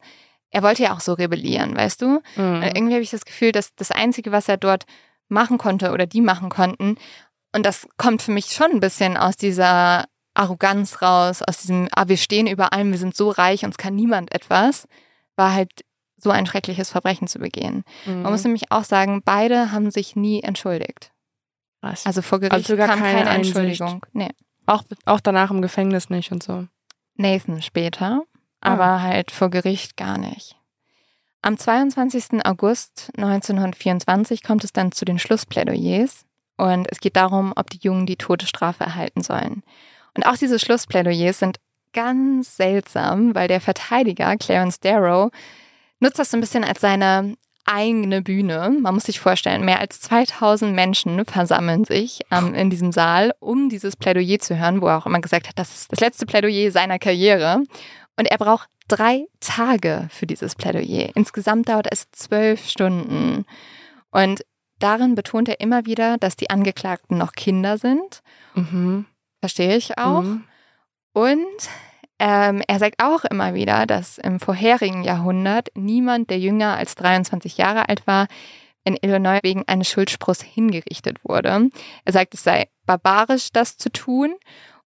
er wollte ja auch so rebellieren, weißt du? Mhm. Irgendwie habe ich das Gefühl, dass das Einzige, was er dort machen konnte oder die machen konnten, und das kommt für mich schon ein bisschen aus dieser Arroganz raus, aus diesem, ah, wir stehen über allem, wir sind so reich, uns kann niemand etwas, war halt so ein schreckliches Verbrechen zu begehen. Mhm. Man muss nämlich auch sagen, beide haben sich nie entschuldigt. Krass. Also vor Gericht Also sogar kam keine keine. Entschuldigung. Nee. Auch, auch danach im Gefängnis nicht und so. Nathan später, Ah. aber halt vor Gericht gar nicht. Am 22. August 1924 kommt es dann zu den Schlussplädoyers und es geht darum, ob die Jungen die Todesstrafe erhalten sollen. Und auch diese Schlussplädoyers sind ganz seltsam, weil der Verteidiger Clarence Darrow nutzt das so ein bisschen als seine eigene Bühne. Man muss sich vorstellen, mehr als 2000 Menschen versammeln sich ähm, in diesem Saal, um dieses Plädoyer zu hören, wo er auch immer gesagt hat, das ist das letzte Plädoyer seiner Karriere. Und er braucht drei Tage für dieses Plädoyer. Insgesamt dauert es zwölf Stunden. Und darin betont er immer wieder, dass die Angeklagten noch Kinder sind. Mhm. Verstehe ich auch. Mhm. Und ähm, er sagt auch immer wieder, dass im vorherigen Jahrhundert niemand, der jünger als 23 Jahre alt war, in Illinois wegen eines Schuldspruchs hingerichtet wurde. Er sagt, es sei barbarisch, das zu tun.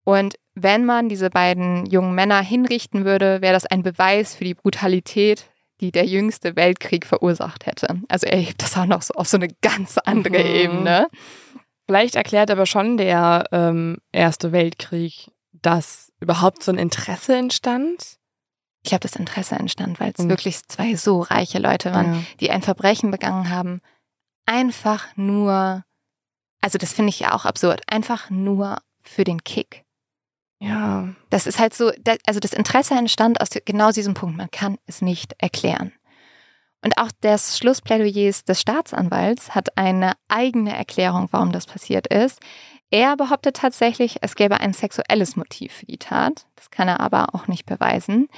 Und wenn man diese beiden jungen Männer hinrichten würde, wäre das ein Beweis für die Brutalität, die der jüngste Weltkrieg verursacht hätte. Also er hebt das auch noch so auf so eine ganz andere Mhm. Ebene. Vielleicht erklärt aber schon der ähm, Erste Weltkrieg, dass überhaupt so ein Interesse entstand. Ich glaube, das Interesse entstand, weil es Mhm. wirklich zwei so reiche Leute waren, Ja. die ein Verbrechen begangen haben, einfach nur, also das finde ich ja auch absurd, einfach nur für den Kick. ja. Das ist halt so, also das Interesse entstand aus genau diesem Punkt, man kann es nicht erklären. Und auch das Schlussplädoyer des Staatsanwalts hat eine eigene Erklärung, warum das passiert ist. Er behauptet tatsächlich, es gäbe ein sexuelles Motiv für die Tat. Das kann er aber auch nicht beweisen.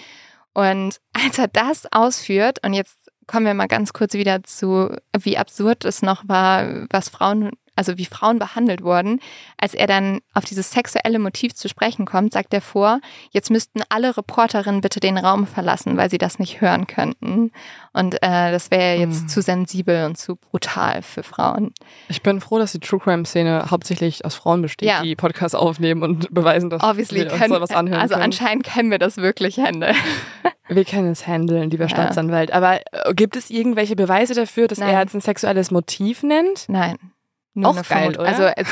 Und als er das ausführt, und jetzt kommen wir mal ganz kurz wieder zu, wie absurd es noch war, was Frauen, also wie Frauen behandelt wurden, als er dann auf dieses sexuelle Motiv zu sprechen kommt, sagt er vor, jetzt müssten alle Reporterinnen bitte den Raum verlassen, weil sie das nicht hören könnten. Und äh, das wäre jetzt Hm. zu sensibel und zu brutal für Frauen. Ich bin froh, dass die True Crime Szene hauptsächlich aus Frauen besteht, Ja. die Podcasts aufnehmen und beweisen, dass Obviously wir uns können, da was anhören also können. anscheinend können wir das wirklich handeln. Wir können es handeln, lieber Ja. Staatsanwalt. Aber äh, gibt es irgendwelche Beweise dafür, dass Nein. er jetzt ein sexuelles Motiv nennt? Nein. Nur Auch geil, oder? Also es,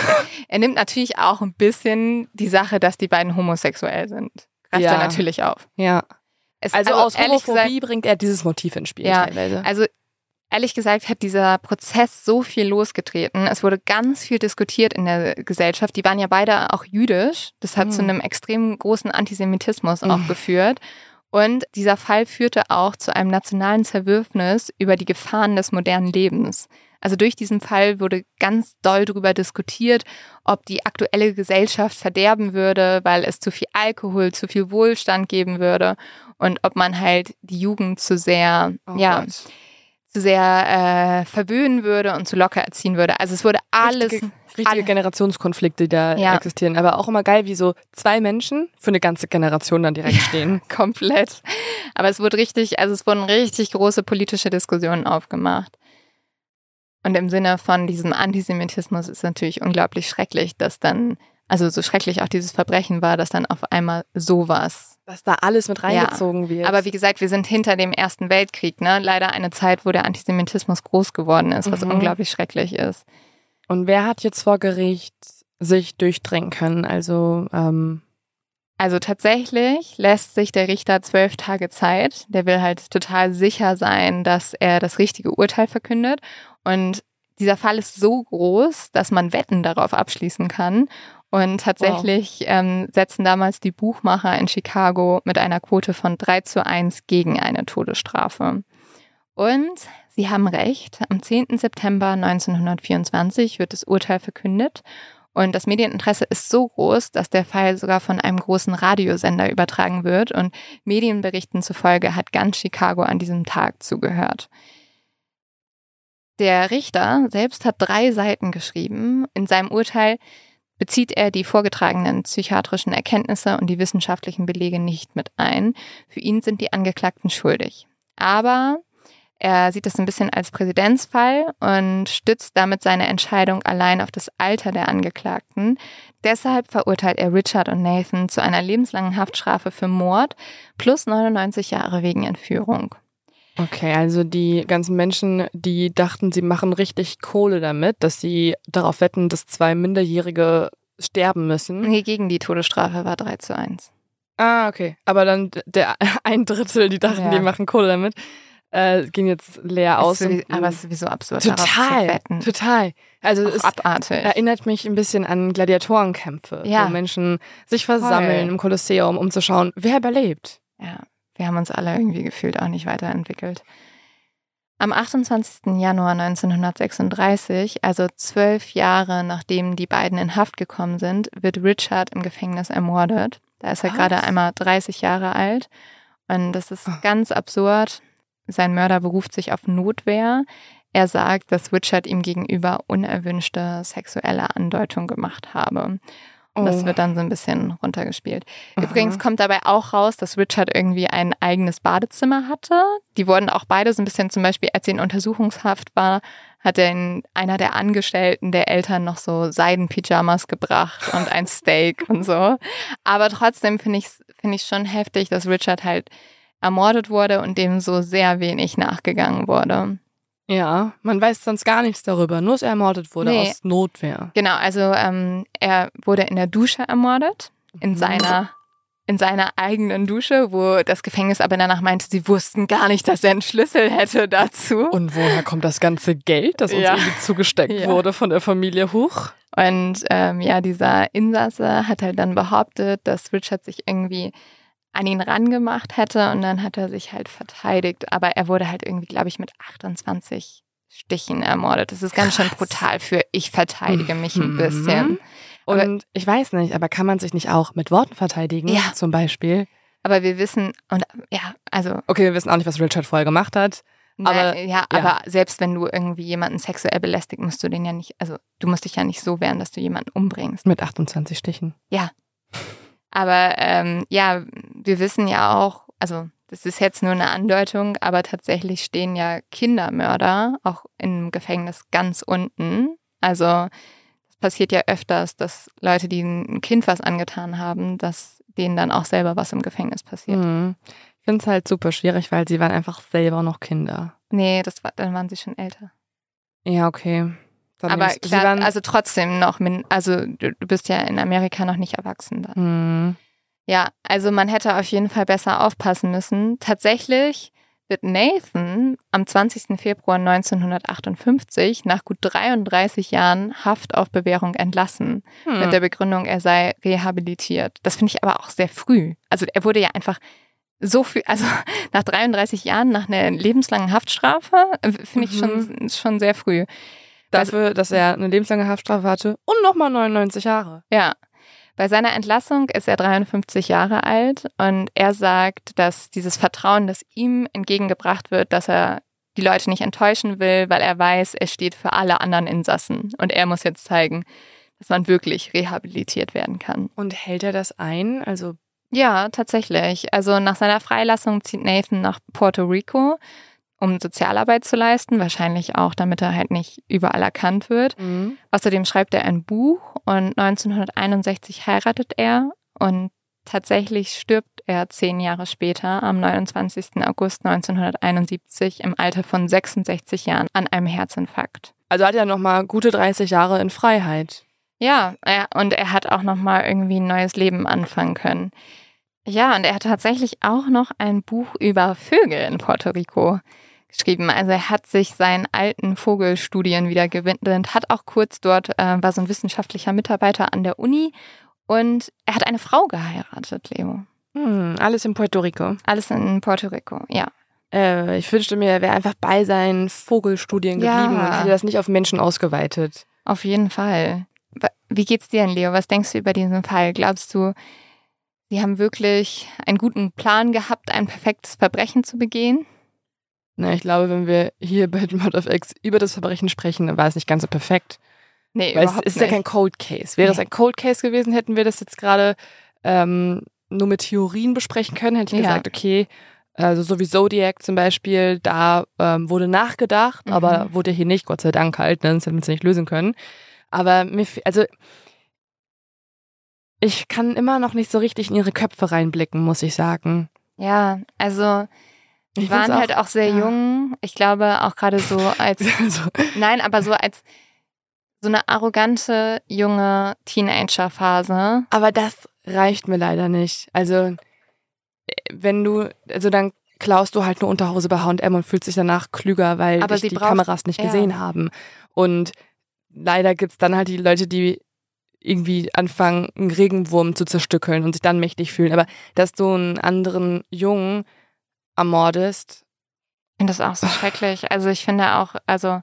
er nimmt natürlich auch ein bisschen die Sache, dass die beiden homosexuell sind. Greift Ja. er natürlich auf. Ja. Es, Also, aus ehrlich Homophobie bringt er dieses Motiv ins Spiel Ja, teilweise. Also ehrlich gesagt hat dieser Prozess so viel losgetreten. Es wurde ganz viel diskutiert in der Gesellschaft. Die waren ja beide auch jüdisch. Das hat Mhm. zu einem extrem großen Antisemitismus auch Mhm. geführt. Und dieser Fall führte auch zu einem nationalen Zerwürfnis über die Gefahren des modernen Lebens. Also durch diesen Fall wurde ganz doll darüber diskutiert, ob die aktuelle Gesellschaft verderben würde, weil es zu viel Alkohol, zu viel Wohlstand geben würde und ob man halt die Jugend zu sehr, Oh ja, Gott. zu sehr äh, verwöhnen würde und zu locker erziehen würde. Also es wurde alles Richtige, richtige Generationskonflikte, die da Ja. existieren. Aber auch immer geil, wie so zwei Menschen für eine ganze Generation dann direkt stehen. komplett. Aber es wurde richtig, also es wurden richtig große politische Diskussionen aufgemacht. Und im Sinne von diesem Antisemitismus ist natürlich unglaublich schrecklich, dass dann, also so schrecklich auch dieses Verbrechen war, dass dann auf einmal sowas. Dass da alles mit reingezogen wird. Aber wie gesagt, wir sind hinter dem Ersten Weltkrieg, ne? Leider eine Zeit, wo der Antisemitismus groß geworden ist, was Mhm. unglaublich schrecklich ist. Und wer hat jetzt vor Gericht sich durchdringen können? Also, ähm, Also tatsächlich lässt sich der Richter zwölf Tage Zeit. Der will halt total sicher sein, dass er das richtige Urteil verkündet. Und dieser Fall ist so groß, dass man Wetten darauf abschließen kann. Und tatsächlich ähm, setzen damals die Buchmacher in Chicago mit einer Quote von 3 zu 1 gegen eine Todesstrafe. Und sie haben recht. Am 10. September 1924 wird das Urteil verkündet. Und das Medieninteresse ist so groß, dass der Fall sogar von einem großen Radiosender übertragen wird. Und Medienberichten zufolge hat ganz Chicago an diesem Tag zugehört. Der Richter selbst hat drei Seiten geschrieben. In seinem Urteil bezieht er die vorgetragenen psychiatrischen Erkenntnisse und die wissenschaftlichen Belege nicht mit ein. Für ihn sind die Angeklagten schuldig. Aber er sieht das ein bisschen als Präzedenzfall und stützt damit seine Entscheidung allein auf das Alter der Angeklagten. Deshalb verurteilt er Richard und Nathan zu einer lebenslangen Haftstrafe für Mord plus 99 Jahre wegen Entführung. Okay, also die ganzen Menschen, die dachten, sie machen richtig Kohle damit, dass sie darauf wetten, dass zwei Minderjährige sterben müssen. Nee, gegen die Todesstrafe war 3 zu 1. Ah, okay. Aber dann der ein Drittel, die dachten, Ja. die machen Kohle damit, äh, ging jetzt leer aus. Sowieso, aber es ist sowieso absurd, total, total. Also Auch es abartig. erinnert mich ein bisschen an Gladiatorenkämpfe, Ja. wo Menschen sich versammeln Voll. im Kolosseum, um zu schauen, wer überlebt. Ja, wir haben uns alle irgendwie gefühlt auch nicht weiterentwickelt. Am 28. Januar 1936, also zwölf Jahre nachdem die beiden in Haft gekommen sind, wird Richard im Gefängnis ermordet. Da ist er Was? gerade einmal 30 Jahre alt. Und das ist Ah. ganz absurd. Sein Mörder beruft sich auf Notwehr. Er sagt, dass Richard ihm gegenüber unerwünschte sexuelle Andeutung gemacht habe. Und das Oh. wird dann so ein bisschen runtergespielt. Aha. Übrigens kommt dabei auch raus, dass Richard irgendwie ein eigenes Badezimmer hatte. Die wurden auch beide so ein bisschen, zum Beispiel, als sie in Untersuchungshaft war, hat er in einer der Angestellten der Eltern noch so Seidenpyjamas gebracht und ein Steak und so. Aber trotzdem finde ich finde ich schon heftig, dass Richard halt ermordet wurde und dem so sehr wenig nachgegangen wurde. Ja, man weiß sonst gar nichts darüber, nur dass er ermordet wurde Nee. aus Notwehr. Genau, also ähm, er wurde in der Dusche ermordet, in Mhm. seiner in seiner eigenen Dusche, wo das Gefängnis aber danach meinte, sie wussten gar nicht, dass er einen Schlüssel hätte dazu. Und woher kommt das ganze Geld, das uns Ja. irgendwie zugesteckt Ja. wurde von der Familie Huch? Und ähm, ja, dieser Insasse hat halt dann behauptet, dass Richard sich irgendwie an ihn rangemacht hätte und dann hat er sich halt verteidigt. Aber er wurde halt irgendwie, glaube ich, mit 28 Stichen ermordet. Das ist ganz schön Krass. brutal für ich verteidige mich ein Mhm. bisschen. Aber- Und ich weiß nicht, aber kann man sich nicht auch mit Worten verteidigen? Ja. Zum Beispiel. Aber wir wissen, und ja, also Okay, wir wissen auch nicht, was Richard vorher gemacht hat. Aber, ja, aber selbst wenn du irgendwie jemanden sexuell belästigt, musst du den ja nicht, also du musst dich ja nicht so wehren, dass du jemanden umbringst. Mit 28 Stichen. Aber ähm, ja, wir wissen ja auch, also das ist jetzt nur eine Andeutung, aber tatsächlich stehen ja Kindermörder auch im Gefängnis ganz unten. Also es passiert ja öfters, dass Leute, die ein Kind was angetan haben, dass denen dann auch selber was im Gefängnis passiert. Mhm. Ich finde es halt super schwierig, weil sie waren einfach selber noch Kinder. Nee, das war, dann waren sie schon älter. Ja, okay. Dann Aber klar, also trotzdem noch, also du, du bist ja in Amerika noch nicht erwachsen dann. Mhm. Ja, also man hätte auf jeden Fall besser aufpassen müssen. Tatsächlich wird Nathan am 20. Februar 1958 nach gut 33 Jahren Haft auf Bewährung entlassen. Hm. Mit der Begründung, er sei rehabilitiert. Das finde ich aber auch sehr früh. Also er wurde ja einfach so viel, also nach 33 Jahren, nach einer lebenslangen Haftstrafe, äh, finde ich schon, schon sehr früh. Dafür, dass er eine lebenslange Haftstrafe hatte und nochmal 99 Jahre. Ja. Bei seiner Entlassung ist er 53 Jahre alt und er sagt, dass dieses Vertrauen, das ihm entgegengebracht wird, dass er die Leute nicht enttäuschen will, weil er weiß, er steht für alle anderen Insassen und er muss jetzt zeigen, dass man wirklich rehabilitiert werden kann. Und hält er das ein? Also, Ja, tatsächlich. Also nach seiner Freilassung zieht Nathan nach Puerto Rico, um Sozialarbeit zu leisten, wahrscheinlich auch, damit er halt nicht überall erkannt wird. Außerdem schreibt er ein Buch und 1961 heiratet er und tatsächlich stirbt er zehn Jahre später, am 29. August 1971, im Alter von 66 Jahren an einem Herzinfarkt. also hat er nochmal gute 30 Jahre in Freiheit. Ja, er, und er hat auch nochmal irgendwie ein neues Leben anfangen können. Ja, und er hat tatsächlich auch noch ein Buch über Vögel in Puerto Rico geschrieben. Also er hat sich seinen alten Vogelstudien wieder gewidmet, hat auch kurz dort, äh, war so ein wissenschaftlicher Mitarbeiter an der Uni und er hat eine Frau geheiratet, Leo. Hm, alles in Puerto Rico. Alles in Puerto Rico, ja. Äh, ich wünschte mir, er wäre einfach bei seinen Vogelstudien Ja. geblieben und hätte das nicht auf Menschen ausgeweitet. Auf jeden Fall. Wie geht's dir denn, Leo? Was denkst du über diesen Fall? Glaubst du, sie haben wirklich einen guten Plan gehabt, ein perfektes Verbrechen zu begehen? Na, ich glaube, wenn wir hier bei Mod of X über das Verbrechen sprechen, dann war es nicht ganz so perfekt. Nee, Weil es überhaupt ist nicht. ja kein Cold Case. Wäre es Nee. ein Cold Case gewesen, hätten wir das jetzt gerade ähm, nur mit Theorien besprechen können, hätte ich Ja. gesagt, okay, Also so wie Zodiac zum Beispiel, da ähm, wurde nachgedacht, Mhm. aber wurde hier nicht, Gott sei Dank halt, ne, sonst hätten wir es nicht lösen können. Aber mir, also ich kann immer noch nicht so richtig in ihre Köpfe reinblicken, muss ich sagen. Ja, also die waren halt auch sehr ja. jung. Ich glaube auch gerade so als, Also, nein, aber so als so eine arrogante junge Teenager-Phase. aber das reicht mir leider nicht. Also äh, wenn du, also dann klaust du halt eine Unterhose bei H&M und fühlst dich danach klüger, weil Aber dich sie die braucht- Kameras nicht ja. gesehen haben. Und leider gibt's dann halt die Leute, die irgendwie anfangen, einen Regenwurm zu zerstückeln und sich dann mächtig fühlen. Aber dass du einen anderen Jungen ermordest, Ich finde das auch so schrecklich. Also ich finde auch, also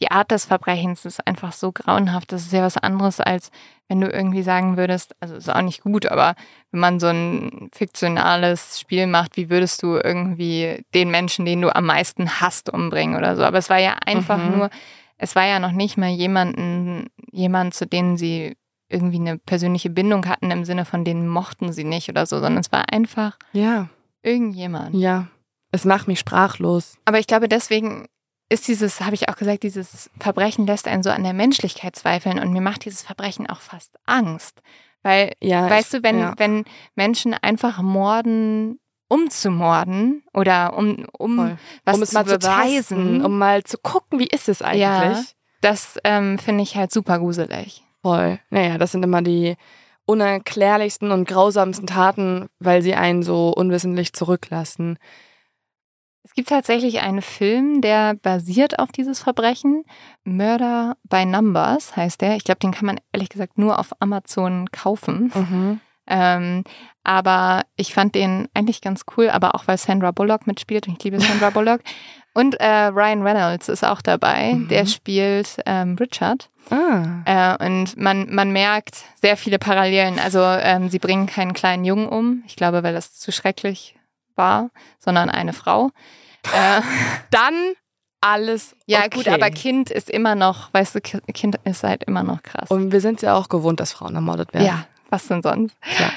die Art des Verbrechens ist einfach so grauenhaft. Das ist ja was anderes, als wenn du irgendwie sagen würdest, also ist auch nicht gut, aber wenn man so ein fiktionales Spiel macht, wie würdest du irgendwie den Menschen, den du am meisten hasst, umbringen oder so. Aber es war ja einfach Mhm. nur, es war ja noch nicht mal jemanden, jemand, zu denen sie irgendwie eine persönliche Bindung hatten, im Sinne von denen mochten sie nicht oder so, sondern es war einfach ja, irgendjemand. ja, es macht mich sprachlos. Aber ich glaube, deswegen ist dieses, habe ich auch gesagt, dieses Verbrechen lässt einen so an der Menschlichkeit zweifeln und mir macht dieses Verbrechen auch fast Angst. Weil, Ja, weißt ich, du, wenn, ja. wenn Menschen einfach morden, um zu morden oder um, um Voll. was um es zu mal zu beweisen, testen, um mal zu gucken, wie ist es eigentlich. Ja. das ähm, finde ich halt super gruselig. Voll. Naja, das sind immer die unerklärlichsten und grausamsten Taten, weil sie einen so unwissentlich zurücklassen. Es gibt tatsächlich einen Film, der basiert auf dieses Verbrechen. Murder by Numbers heißt der. Ich glaube, den kann man ehrlich gesagt nur auf Amazon kaufen. Mhm. Ähm, aber ich fand den eigentlich ganz cool, aber auch weil Sandra Bullock mitspielt und ich liebe Sandra Bullock. Und äh, Ryan Reynolds ist auch dabei, Mhm. der spielt ähm, Richard. Ah. Äh, und man, man merkt sehr viele Parallelen. Also ähm, sie bringen keinen kleinen Jungen um, ich glaube, weil das zu schrecklich war, sondern eine Frau. Äh, Dann alles ja okay. gut, aber Kind ist immer noch, weißt du, Ki- Kind ist halt immer noch krass. Und wir sind ja auch gewohnt, dass Frauen ermordet werden. Ja, was denn sonst? Klar.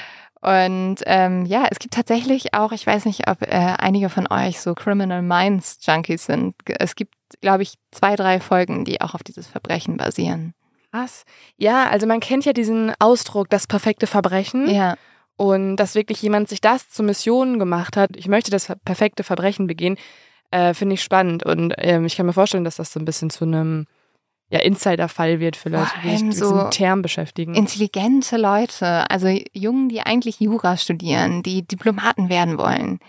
Und ähm, ja, es gibt tatsächlich auch, ich weiß nicht, ob äh, einige von euch so Criminal Minds Junkies sind. Es gibt, glaube ich, zwei, drei Folgen, die auch auf dieses Verbrechen basieren. Krass. Ja, also man kennt ja diesen Ausdruck, das perfekte Verbrechen. Ja, Und dass wirklich jemand sich das zur Mission gemacht hat, ich möchte das perfekte Verbrechen begehen, äh, finde ich spannend. Und ähm, ich kann mir vorstellen, dass das so ein bisschen zu einem ja, Insider-Fall wird für Leute, Vor die sich allem so diesem Term beschäftigen. intelligente Leute, also Jungen, die eigentlich Jura studieren, die Diplomaten werden wollen,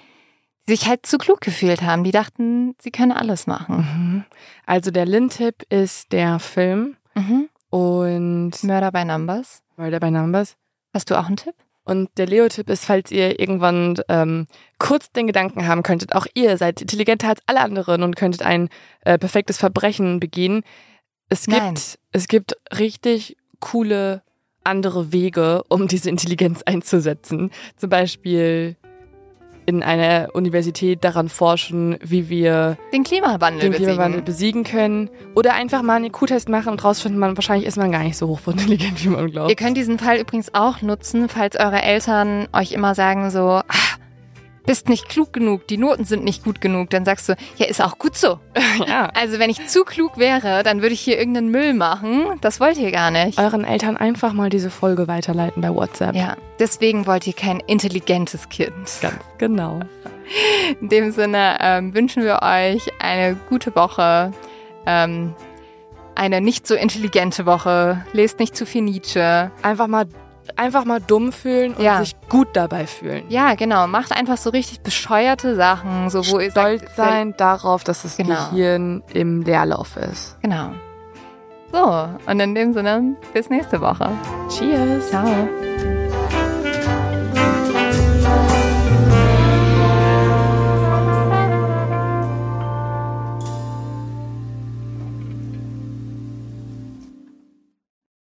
die sich halt zu klug gefühlt haben, die dachten, sie können alles machen. Mhm. Also der Lin-Tipp ist der Film Mhm. und Murder by Numbers. Murder by Numbers. Hast du auch einen Tipp? Und der Leo-Tipp ist, falls ihr irgendwann ähm, kurz den Gedanken haben könntet, auch ihr seid intelligenter als alle anderen und könntet ein äh, perfektes Verbrechen begehen. Es gibt, Nein. es gibt richtig coole andere Wege, um diese Intelligenz einzusetzen. Zum Beispiel in einer Universität daran forschen, wie wir Den Klimawandel den besiegen. Klimawandel besiegen können. Oder einfach mal einen IQ-Test machen und rausfinden, man, wahrscheinlich ist man gar nicht so hochintelligent, wie man glaubt. Ihr könnt diesen Fall übrigens auch nutzen, falls eure Eltern euch immer sagen so, ah, bist nicht klug genug, die Noten sind nicht gut genug, dann sagst du, ja, ist auch gut so. ja. Also wenn ich zu klug wäre, dann würde ich hier irgendeinen Müll machen. Das wollt ihr gar nicht. euren Eltern einfach mal diese Folge weiterleiten bei WhatsApp. Ja, deswegen wollt ihr kein intelligentes Kind. Ganz genau. In dem Sinne ähm, wünschen wir euch eine gute Woche, ähm, eine nicht so intelligente Woche. Lest nicht zu viel Nietzsche. Einfach mal, einfach mal dumm fühlen und Ja. sich gut dabei fühlen. Ja, genau. Macht einfach so richtig bescheuerte Sachen, so wo ihr Stolz sagt, sein darauf, dass das Genau. Gehirn im Leerlauf ist. Genau. So, und in dem Sinne, bis nächste Woche. Cheers. Ciao.